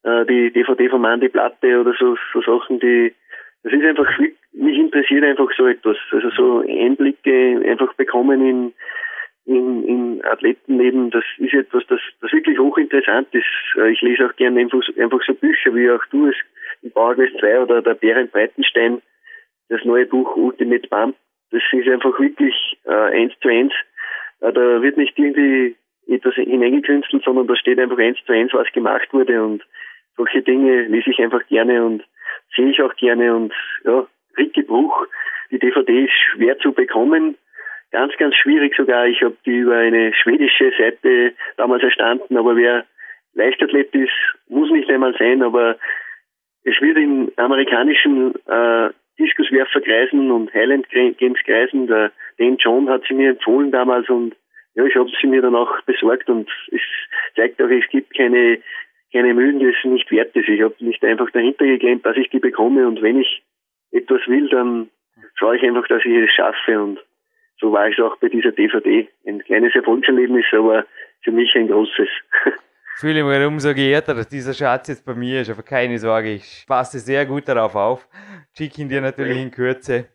äh, die DVD von Mandy Platte oder so, so Sachen, die das ist einfach, mich interessiert einfach so etwas. Also so Einblicke einfach bekommen in, in, in Athletenleben, das ist etwas, das, das wirklich hochinteressant ist. Äh, ich lese auch gerne einfach, einfach so Bücher, wie auch du es, im Bauerquest 2 oder der Bären Breitenstein, das neue Buch Ultimate Bump. Das ist einfach wirklich äh, eins zu eins. Äh, da wird nicht irgendwie etwas hineingekünstelt, sondern da steht einfach eins zu eins, was gemacht wurde und solche Dinge lese ich einfach gerne und sehe ich auch gerne und ja, Ricky Bruch, die DVD ist schwer zu bekommen, ganz, ganz schwierig sogar. Ich habe die über eine schwedische Seite damals erstanden, aber wer Leichtathlet ist, muss nicht einmal sein, aber es wird in amerikanischen äh, Diskuswerferkreisen und Highland Games Kreisen, der Dan John hat sie mir empfohlen damals und ja, ich habe sie mir dann auch besorgt und es zeigt auch, es gibt keine keine Mühen, die es nicht wert ist. Ich habe nicht einfach dahinter geklemmt, dass ich die bekomme und wenn ich etwas will, dann schaue ich einfach, dass ich es schaffe und so war es auch bei dieser DVD. Ein kleines Erfolgserlebnis, aber für mich ein großes. Ich fühle mich umso geehrter, dass dieser Schatz jetzt bei mir ist, aber keine Sorge, ich passe sehr gut darauf auf. Schicke ihn dir natürlich in Kürze.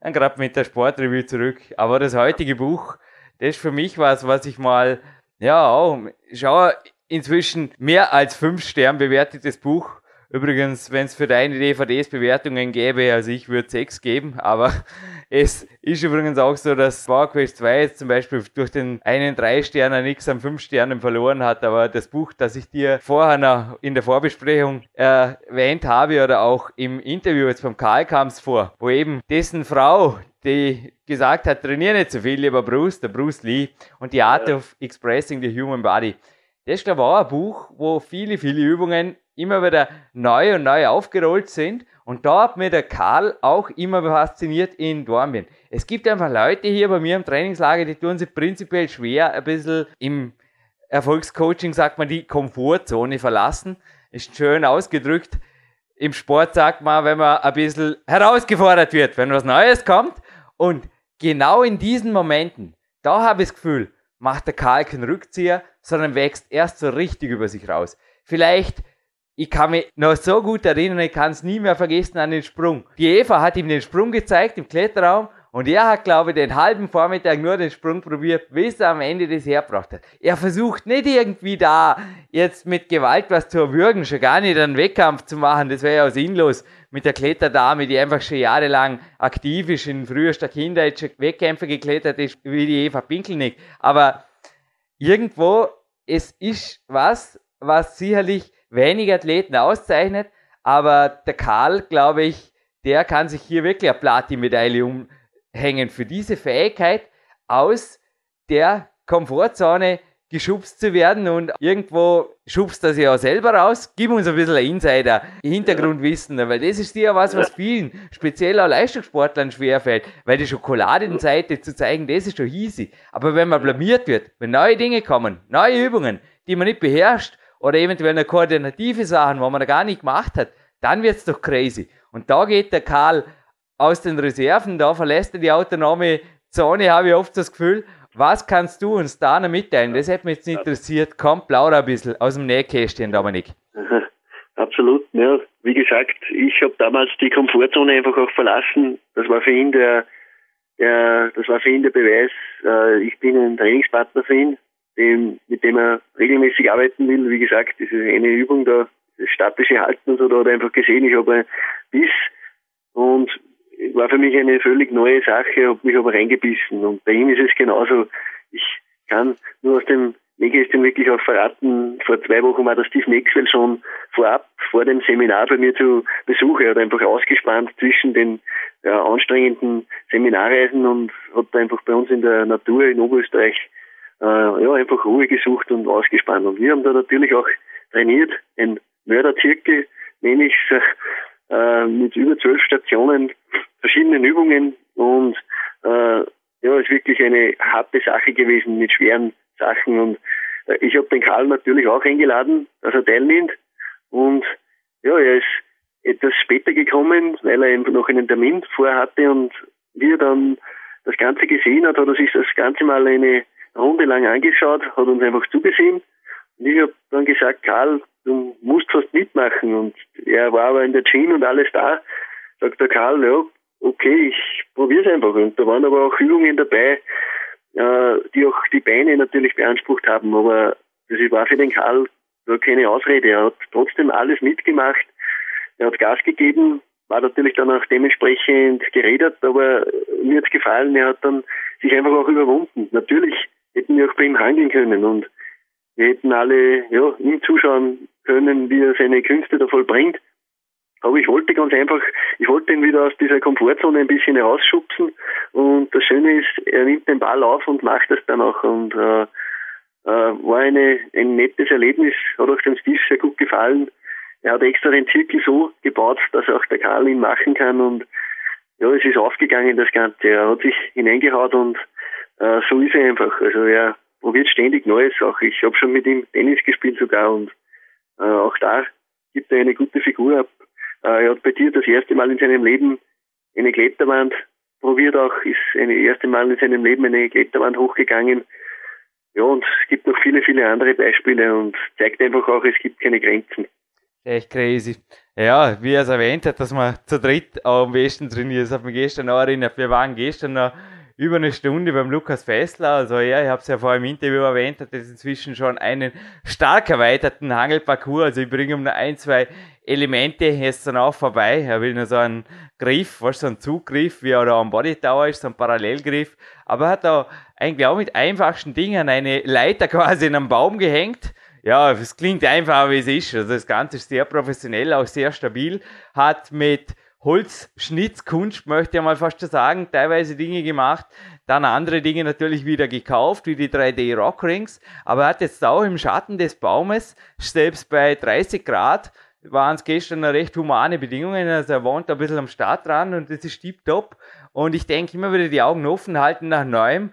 Dann gerade mit der Sportreview zurück. Aber das heutige Buch, das ist für mich was, was ich mal, ja, schau, inzwischen mehr als fünf Stern bewertetes Buch. Übrigens, wenn es für deine DVDs Bewertungen gäbe, also ich würde sechs geben, aber es ist übrigens auch so, dass PowerQuest 2 jetzt zum Beispiel durch den einen drei Sterner nichts an fünf Sternen verloren hat, aber das Buch, das ich dir vorher noch in der Vorbesprechung erwähnt habe oder auch im Interview jetzt vom Karl kam es vor, wo eben dessen Frau, die gesagt hat, trainiere nicht so viel, lieber Bruce, der Bruce Lee und die Art of Expressing the Human Body. Das ist, glaube ich, auch ein Buch, wo viele, viele Übungen immer wieder neu und neu aufgerollt sind. Und da hat mir der Karl auch immer fasziniert in Dornbirn. Es gibt einfach Leute hier bei mir im Trainingslager, die tun sich prinzipiell schwer, ein bisschen im Erfolgscoaching, sagt man, die Komfortzone verlassen. Ist schön ausgedrückt. Im Sport sagt man, wenn man ein bisschen herausgefordert wird, wenn was Neues kommt. Und genau in diesen Momenten, da habe ich das Gefühl, macht der Karl keinen Rückzieher, sondern wächst erst so richtig über sich raus. Vielleicht, ich kann mich noch so gut erinnern, ich kann es nie mehr vergessen an den Sprung. Die Eva hat ihm den Sprung gezeigt im Kletterraum und er hat, glaube ich, den halben Vormittag nur den Sprung probiert, bis er am Ende das hergebracht hat. Er versucht nicht irgendwie da jetzt mit Gewalt was zu erwürgen, schon gar nicht einen Wettkampf zu machen, das wäre ja sinnlos mit der Kletterdame, die einfach schon jahrelang aktiv ist, in frühester Kindheit schon Wettkämpfe geklettert ist, wie die Eva Pinkelnick. Aber irgendwo, es ist was, was sicherlich wenige Athleten auszeichnet, aber der Karl, glaube ich, der kann sich hier wirklich eine Platin-Medaille umhängen für diese Fähigkeit, aus der Komfortzone geschubst zu werden und irgendwo schubst das ja auch selber raus. Gib uns ein bisschen Insider, Hintergrundwissen, weil das ist ja was, was vielen, speziell auch Leistungssportlern schwerfällt, weil die Schokoladenseite zu zeigen, das ist schon easy. Aber wenn man blamiert wird, wenn neue Dinge kommen, neue Übungen, die man nicht beherrscht, oder eventuell eine koordinative Sachen, wo man gar nicht gemacht hat, dann wird's doch crazy. Und da geht der Karl aus den Reserven, da verlässt er die autonome Zone, habe ich oft das Gefühl, Was kannst du uns da noch mitteilen? Das hätte mich jetzt interessiert. Komm, plauder ein bisschen aus dem Nähkästchen, Dominik. Absolut, ja. Wie gesagt, ich habe damals die Komfortzone einfach auch verlassen. Das war für ihn der, der das war für ihn der Beweis, äh, ich bin ein Trainingspartner für ihn, dem, mit dem er regelmäßig arbeiten will. Wie gesagt, das ist eine Übung da, das statische Halten und so, da hat er einfach gesehen, ich habe ein Biss und war für mich eine völlig neue Sache, habe mich aber reingebissen. Und bei ihm ist es genauso. Ich kann nur aus dem Nähkästchen wirklich auch verraten, vor zwei Wochen war der Steve Maxwell schon vorab, vor dem Seminar bei mir zu Besuch. Er hat einfach ausgespannt zwischen den ja, anstrengenden Seminarreisen und hat einfach bei uns in der Natur in Oberösterreich äh, ja, einfach Ruhe gesucht und ausgespannt. Und wir haben da natürlich auch trainiert, ein Mörderzirkel, nenne ich äh, mit über zwölf Stationen, verschiedenen Übungen und äh, ja, ist wirklich eine harte Sache gewesen mit schweren Sachen und äh, ich habe den Karl natürlich auch eingeladen, dass er teilnimmt und ja, er ist etwas später gekommen, weil er eben noch einen Termin vorhatte und wie er dann das Ganze gesehen hat, hat er sich das Ganze mal eine Runde lang angeschaut, hat uns einfach zugesehen und ich habe dann gesagt, Karl, du musst fast mitmachen und er war aber in der Gin und alles da, sagt der Karl, ja, okay, ich probiere es einfach und da waren aber auch Übungen dabei, äh, die auch die Beine natürlich beansprucht haben. Aber das war für den Karl gar keine Ausrede. Er hat trotzdem alles mitgemacht. Er hat Gas gegeben, war natürlich dann auch dementsprechend geredet, aber mir hat gefallen, er hat dann sich einfach auch überwunden. Natürlich hätten wir auch bei ihm handeln können und wir hätten alle ja, ihm zuschauen können, wie er seine Künste da vollbringt. Aber ich wollte ganz einfach, ich wollte ihn wieder aus dieser Komfortzone ein bisschen herausschubsen. Und das Schöne ist, er nimmt den Ball auf und macht das dann auch. Und äh, äh, war eine, ein nettes Erlebnis, hat auch dem Steve sehr gut gefallen. Er hat extra den Zirkel so gebaut, dass auch der Karl ihn machen kann. Und ja, es ist aufgegangen, das Ganze. Er hat sich hineingehaut und äh, so ist er einfach. Also er probiert ständig Neues. Auch ich habe schon mit ihm Tennis gespielt sogar und äh, auch da gibt er eine gute Figur ab. Äh, er hat bei dir das erste Mal in seinem Leben eine Kletterwand probiert auch, ist eine erste Mal in seinem Leben eine Kletterwand hochgegangen. Ja, und es gibt noch viele, viele andere Beispiele und zeigt einfach auch, es gibt keine Grenzen. Echt crazy. Ja, wie er es erwähnt hat, dass man zu dritt am besten trainiert. Das hat mich gestern noch erinnert. Wir waren gestern noch über eine Stunde beim Lukas Fessler. Also ja, ich habe es ja vor im Interview erwähnt, hat das inzwischen schon einen stark erweiterten Hangelparcours. Also ich bringe um nur ein, zwei Elemente jetzt dann auch vorbei. Er will nur so einen Griff, was so ein Zuggriff, wie er da am Body Tower ist, so ein Parallelgriff. Aber er hat da eigentlich auch mit einfachsten Dingen eine Leiter quasi in einem Baum gehängt. Ja, es klingt einfach, wie es ist. Also das Ganze ist sehr professionell, auch sehr stabil. Hat mit Holzschnitzkunst, möchte ich mal fast sagen, teilweise Dinge gemacht, dann andere Dinge natürlich wieder gekauft, wie die 3D Rockrings, aber er hat jetzt auch im Schatten des Baumes, selbst bei 30 Grad, waren es gestern recht humane Bedingungen, also er wohnt ein bisschen am Start dran und das ist tipptopp. Und ich denke immer wieder die Augen offen halten nach Neuem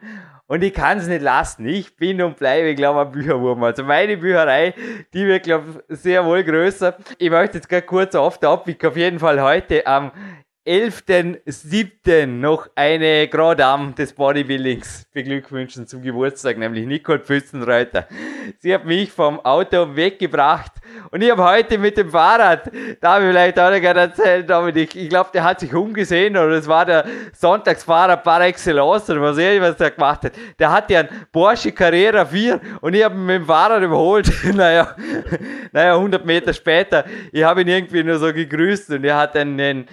und ich kann es nicht lassen. Ich bin und bleibe, glaube ich, ein Bücherwurm. Also meine Bücherei, die wird, glaube ich, sehr wohl größer. Ich möchte jetzt gerade kurz auf der Abwicklung auf jeden Fall heute am 11.07. noch eine Grand Dame des Bodybuildings beglückwünschen zum Geburtstag, nämlich Nicole Pfützenreuter. Sie hat mich vom Auto weggebracht und ich habe heute mit dem Fahrrad, da habe ich vielleicht auch noch gerne erzählt, Dominik, ich glaube, der hat sich umgesehen oder es war der Sonntagsfahrer par excellence oder was er was der gemacht hat. Der hatte einen Porsche Carrera 4 und ich habe ihn mit dem Fahrrad überholt. naja, naja, 100 Meter später, ich habe ihn irgendwie nur so gegrüßt und er hat einen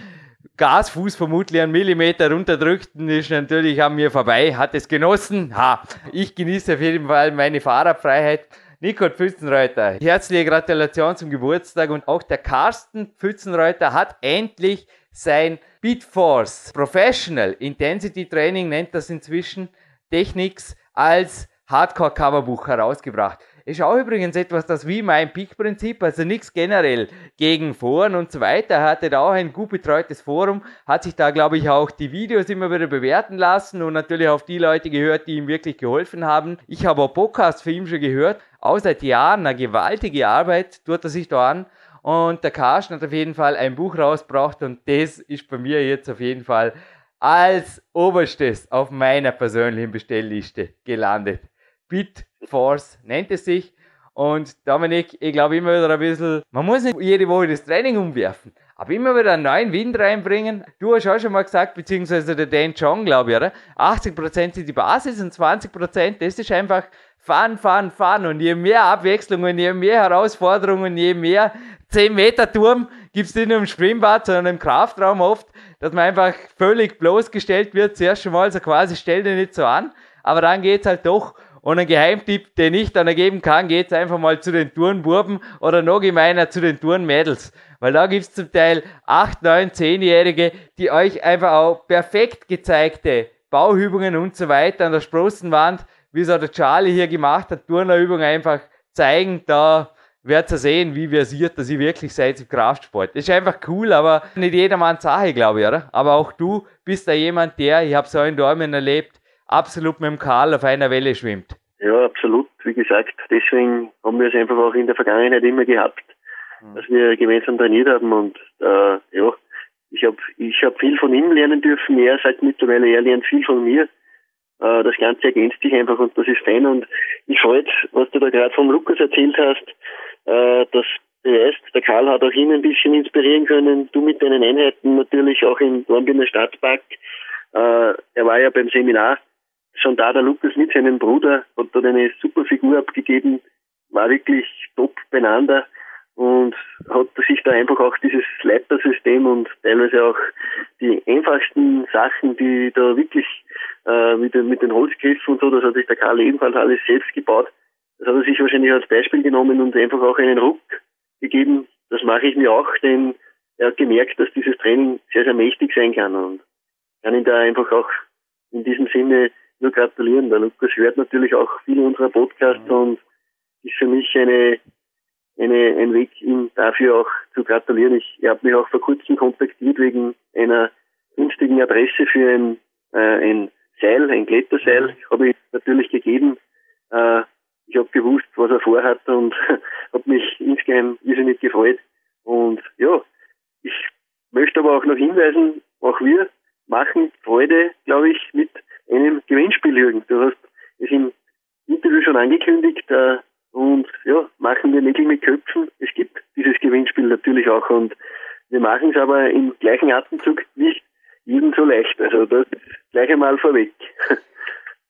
Gasfuß vermutlich einen Millimeter runterdrückt und ist natürlich an mir vorbei, hat es genossen. Ha, ich genieße auf jeden Fall meine Fahrradfreiheit. Nico Pfützenreuter, herzliche Gratulation zum Geburtstag und auch der Carsten Pfützenreuter hat endlich sein Beatforce Professional Intensity Training nennt das inzwischen Technics als Hardcore Coverbuch herausgebracht. Ist auch übrigens etwas, das wie mein Peak-Prinzip, also nichts generell gegen Foren und so weiter. Er hatte da auch ein gut betreutes Forum, hat sich da, glaube ich, auch die Videos immer wieder bewerten lassen und natürlich auf die Leute gehört, die ihm wirklich geholfen haben. Ich habe auch Podcasts für ihn schon gehört, auch seit Jahren eine gewaltige Arbeit tut er sich da an. Und der Carsten hat auf jeden Fall ein Buch rausgebracht und das ist bei mir jetzt auf jeden Fall als oberstes auf meiner persönlichen Bestellliste gelandet. Bitforce nennt es sich. Und Dominik, ich glaube immer wieder ein bisschen, man muss nicht jede Woche das Training umwerfen, aber immer wieder einen neuen Wind reinbringen. Du hast auch schon mal gesagt, beziehungsweise der Dan Chong, glaube ich, oder? 80% sind die Basis und 20% das ist einfach fahren, fahren, fahren. Und je mehr Abwechslungen, je mehr Herausforderungen, je mehr 10 Meter Turm gibt es nicht nur im Schwimmbad, sondern im Kraftraum oft, dass man einfach völlig bloßgestellt wird. Zuerst schon mal so quasi, stell dir nicht so an. Aber dann geht's halt doch und ein Geheimtipp, den ich dann ergeben kann, geht's einfach mal zu den Turnburben oder noch gemeiner zu den Turnmädels. Weil da gibt's zum Teil 8, 9, 10-Jährige, die euch einfach auch perfekt gezeigte Bauübungen und so weiter an der Sprossenwand, wie es auch der Charlie hier gemacht hat, Turnerübungen einfach zeigen. Da werdet ihr sehen, wie versiert dass ihr wirklich seid im Kraftsport. Ist einfach cool, aber nicht jedermanns Sache, glaube ich, oder? Aber auch du bist da jemand, der, ich habe so in Dormen erlebt, absolut mit dem Karl auf einer Welle schwimmt. Ja, absolut. Wie gesagt, deswegen haben wir es einfach auch in der Vergangenheit immer gehabt, mhm. dass wir gemeinsam trainiert haben und äh, ja, ich habe ich hab viel von ihm lernen dürfen. Er sagt mittlerweile, er lernt viel von mir. Äh, das Ganze ergänzt sich einfach und das ist fein. Und ich freut, was du da gerade vom Lukas erzählt hast, äh, das beweist, der Karl hat auch ihn ein bisschen inspirieren können. Du mit deinen Einheiten natürlich auch im Dornbirner Stadtpark. Äh, er war ja beim Seminar schon da der Lukas mit seinem Bruder hat dort eine super Figur abgegeben, war wirklich top beieinander und hat sich da einfach auch dieses Leitersystem und teilweise auch die einfachsten Sachen, die da wirklich äh, mit, den, mit den Holzgriffen und so, das hat sich der Karl ebenfalls alles selbst gebaut. Das hat er sich wahrscheinlich als Beispiel genommen und einfach auch einen Ruck gegeben. Das mache ich mir auch, denn er hat gemerkt, dass dieses Training sehr, sehr mächtig sein kann und kann ihn da einfach auch in diesem Sinne nur gratulieren. Der Lukas hört natürlich auch viele unserer Podcasts mhm. und ist für mich eine, eine, ein Weg, ihm dafür auch zu gratulieren. Ich, er hat mich auch vor kurzem kontaktiert wegen einer günstigen Adresse für ein, äh, ein Seil, ein Kletterseil. Mhm. Habe ich natürlich gegeben. Äh, ich habe gewusst, was er vorhat und habe mich insgeheim irrsinnig gefreut. Und ja, ich möchte aber auch noch hinweisen, auch wir machen Freude, glaube ich, mit einem Gewinnspiel, Jürgen. Du hast es im Interview schon angekündigt äh, und ja, machen wir Nägel mit Köpfen. Es gibt dieses Gewinnspiel natürlich auch und wir machen es aber im gleichen Atemzug nicht jedem so leicht. Also das gleich einmal vorweg.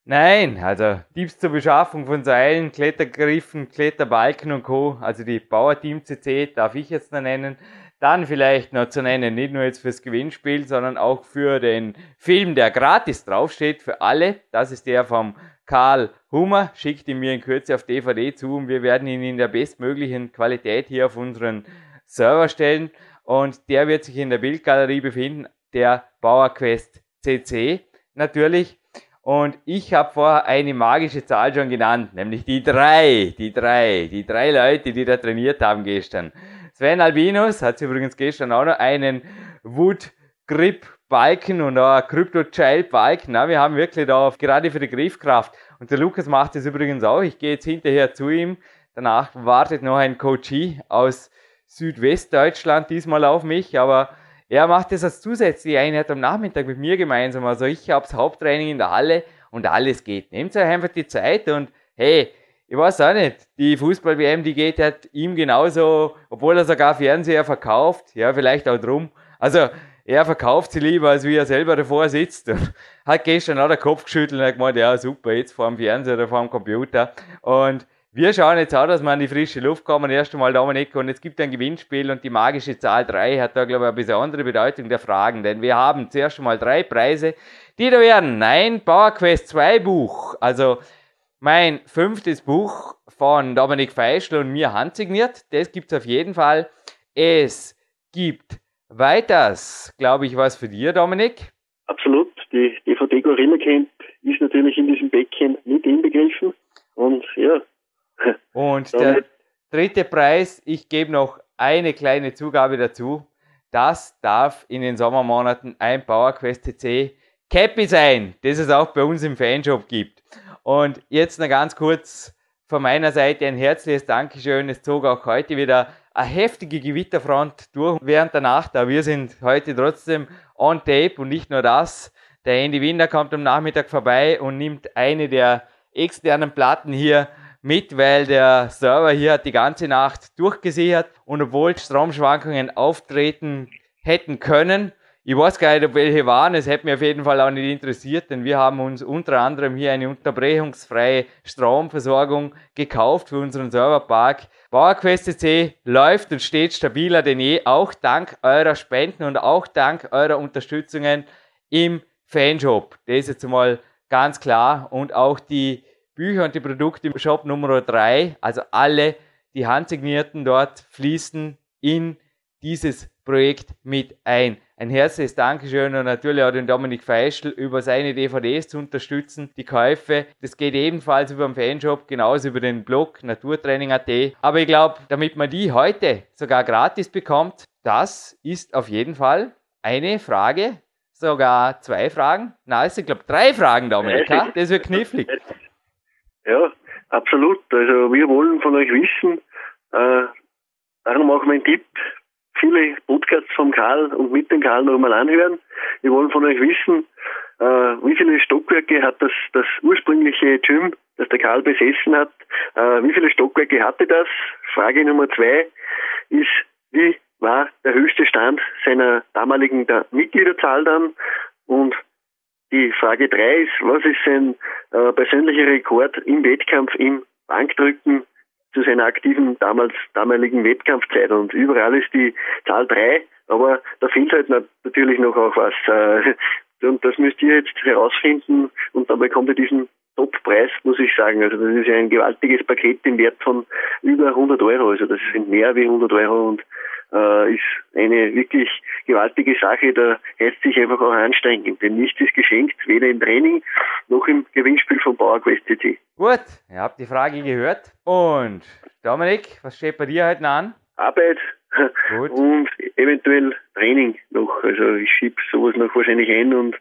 Nein, also Tipps zur Beschaffung von Seilen, Klettergriffen, Kletterbalken und Co., also die Bauerteam CC darf ich jetzt noch nennen, dann vielleicht noch zu nennen, nicht nur jetzt fürs Gewinnspiel, sondern auch für den Film, der gratis draufsteht, für alle. Das ist der vom Karl Hummer. Schickt ihn mir in Kürze auf DVD zu und wir werden ihn in der bestmöglichen Qualität hier auf unseren Server stellen. Und der wird sich in der Bildgalerie befinden, der Bauerquest CC natürlich. Und ich habe vorher eine magische Zahl schon genannt, nämlich die drei, die drei, die drei Leute, die da trainiert haben gestern. Sven Albinus hat übrigens gestern auch noch einen Wood Grip Balken und auch ein Crypto Child Balken. Na, wir haben wirklich da auf, gerade für die Griffkraft. Und der Lukas macht es übrigens auch. Ich gehe jetzt hinterher zu ihm. Danach wartet noch ein Coachie aus Südwestdeutschland diesmal auf mich, aber er macht es als zusätzliche Einheit am Nachmittag mit mir gemeinsam. Also ich habe das Haupttraining in der Halle und alles geht. Nehmt euch einfach die Zeit und hey, ich weiß auch nicht, die Fußball-WM, die geht halt ihm genauso, obwohl er sogar Fernseher verkauft, ja, vielleicht auch drum. Also, er verkauft sie lieber, als wie er selber davor sitzt. Und hat gestern auch den Kopf geschüttelt und hat gemeint, ja, super, jetzt vor dem Fernseher oder vor dem Computer. Und wir schauen jetzt auch, dass wir an die frische Luft kommen. Erst einmal Dominik und es gibt ein Gewinnspiel und die magische Zahl 3 hat da, glaube ich, eine besondere Bedeutung der Fragen, denn wir haben zuerst einmal drei Preise, die da werden. Ein PowerQuest 2 Buch, also mein fünftes Buch von Dominik Feischl und mir handsigniert. Das gibt es auf jeden Fall. Es gibt weiters, glaube ich, was für dir, Dominik. Absolut. Die DVD Gorilla Camp ist natürlich in diesem Bäckchen mit inbegriffen. Und ja. Und der dritte Preis, ich gebe noch eine kleine Zugabe dazu. Das darf in den Sommermonaten ein PowerQuest CC Cappy sein, das es auch bei uns im Fanshop gibt. Und jetzt noch ganz kurz von meiner Seite ein herzliches Dankeschön. Es zog auch heute wieder eine heftige Gewitterfront durch während der Nacht, aber wir sind heute trotzdem on tape und nicht nur das. Der Andy Winder kommt am Nachmittag vorbei und nimmt eine der externen Platten hier mit, weil der Server hier hat die ganze Nacht durchgesichert und obwohl Stromschwankungen auftreten hätten können, ich weiß gar nicht, ob welche waren, es hätte mich auf jeden Fall auch nicht interessiert, denn wir haben uns unter anderem hier eine unterbrechungsfreie Stromversorgung gekauft für unseren Serverpark. PowerQuest.cc läuft und steht stabiler denn je, auch dank eurer Spenden und auch dank eurer Unterstützungen im Fanshop. Das ist jetzt mal ganz klar und auch die Bücher und die Produkte im Shop Nummer 3, also alle die handsignierten dort fließen in dieses Projekt mit ein. Ein herzliches Dankeschön und natürlich auch den Dominik Feischl über seine DVDs zu unterstützen. Die Käufe, das geht ebenfalls über den Fanshop, genauso über den Blog Naturtraining.at. Aber ich glaube, damit man die heute sogar gratis bekommt, das ist auf jeden Fall eine Frage, sogar zwei Fragen. Nein, es sind glaube drei Fragen, Dominik. Ja, das wird knifflig. Ja, absolut. Also wir wollen von euch wissen, äh, darum auch mein Tipp, viele Podcasts vom Karl und mit dem Karl nochmal anhören. Wir wollen von euch wissen, äh, wie viele Stockwerke hat das, das ursprüngliche Gym, das der Karl besessen hat, äh, wie viele Stockwerke hatte das? Frage Nummer zwei ist, wie war der höchste Stand seiner damaligen der Mitgliederzahl dann? Und die Frage drei ist, was ist sein äh, persönlicher Rekord im Wettkampf im Bankdrücken zu seiner aktiven damals damaligen Wettkampfzeit und überall ist die Zahl drei, aber da fehlt halt natürlich noch auch was. Äh, und das müsst ihr jetzt herausfinden und dann bekommt ihr diesen Top-Preis, muss ich sagen. Also das ist ja ein gewaltiges Paket im Wert von über 100 Euro. Also das sind mehr wie 100 Euro und äh, ist eine wirklich gewaltige Sache. Da heißt sich einfach auch anstrengen, denn nichts ist geschenkt, weder im Training noch im Gewinnspiel von PowerQuest CC. Gut, ihr habt die Frage gehört. Und Dominik, was steht bei dir heute an? Arbeit Gut. und eventuell Training noch. Also ich schiebe sowas noch wahrscheinlich ein und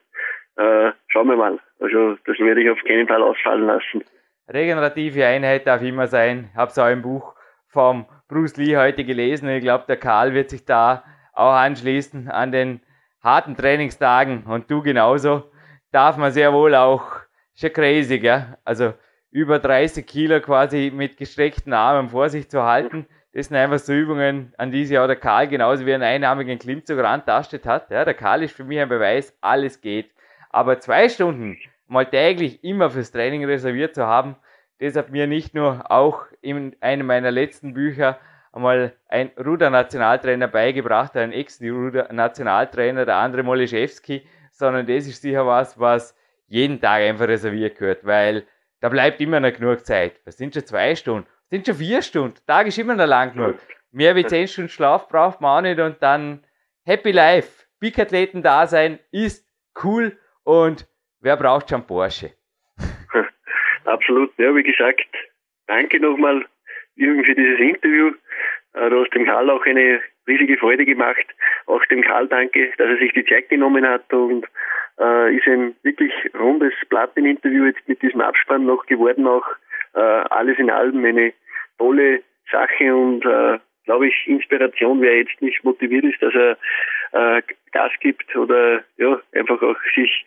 äh, schauen wir mal. Also das werde ich auf keinen Fall ausfallen lassen. Regenerative Einheit darf immer sein. Ich habe es auch im Buch vom Bruce Lee heute gelesen. Ich glaube, der Karl wird sich da auch anschließen an den harten Trainingstagen und du genauso. Darf man sehr wohl auch, schon crazy, gell? Also über 30 Kilo quasi mit gestreckten Armen vor sich zu halten. Das sind einfach so Übungen, an die sich auch der Karl genauso wie einen einarmigen Klimmzug rantastet hat. Ja, der Karl ist für mich ein Beweis, alles geht. Aber zwei Stunden mal täglich immer fürs Training reserviert zu haben, das hat mir nicht nur auch in einem meiner letzten Bücher einmal ein Ruder-Nationaltrainer beigebracht, ein Ex-Ruder-Nationaltrainer, der andere Moliszewski, sondern das ist sicher was, was jeden Tag einfach reserviert gehört, weil da bleibt immer noch genug Zeit. Das sind schon zwei Stunden, das sind schon vier Stunden, der Tag ist immer noch lang genug. Mehr wie zehn Stunden Schlaf braucht man auch nicht und dann Happy Life, Big-Athleten da sein ist cool und wer braucht schon Porsche? Absolut, ja, wie gesagt, danke nochmal, Jürgen, für dieses Interview. Äh, du hast dem Karl auch eine riesige Freude gemacht. Auch dem Karl danke, dass er sich die Zeit genommen hat und äh, ist ein wirklich rundes Platin-Interview jetzt mit diesem Abspann noch geworden. Auch äh, alles in allem eine tolle Sache und äh, glaube ich Inspiration, wer jetzt nicht motiviert ist, dass er äh, Gas gibt oder ja einfach auch sich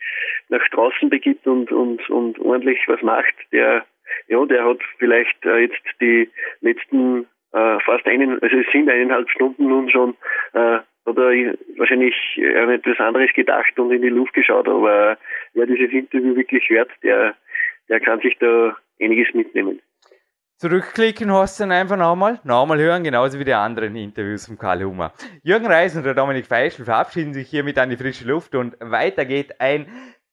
nach draußen begibt und und und ordentlich was macht, der ja der hat vielleicht äh, jetzt die letzten äh, fast einen, also es sind eineinhalb Stunden nun schon äh, oder wahrscheinlich an etwas anderes gedacht und in die Luft geschaut, aber wer dieses Interview wirklich hört, der, der kann sich da einiges mitnehmen. Zurückklicken hast du dann einfach nochmal, nochmal hören, genauso wie die anderen Interviews von Karl Hummer. Jürgen Reis und der Dominik Feischl verabschieden sich hiermit an die frische Luft und weiter geht ein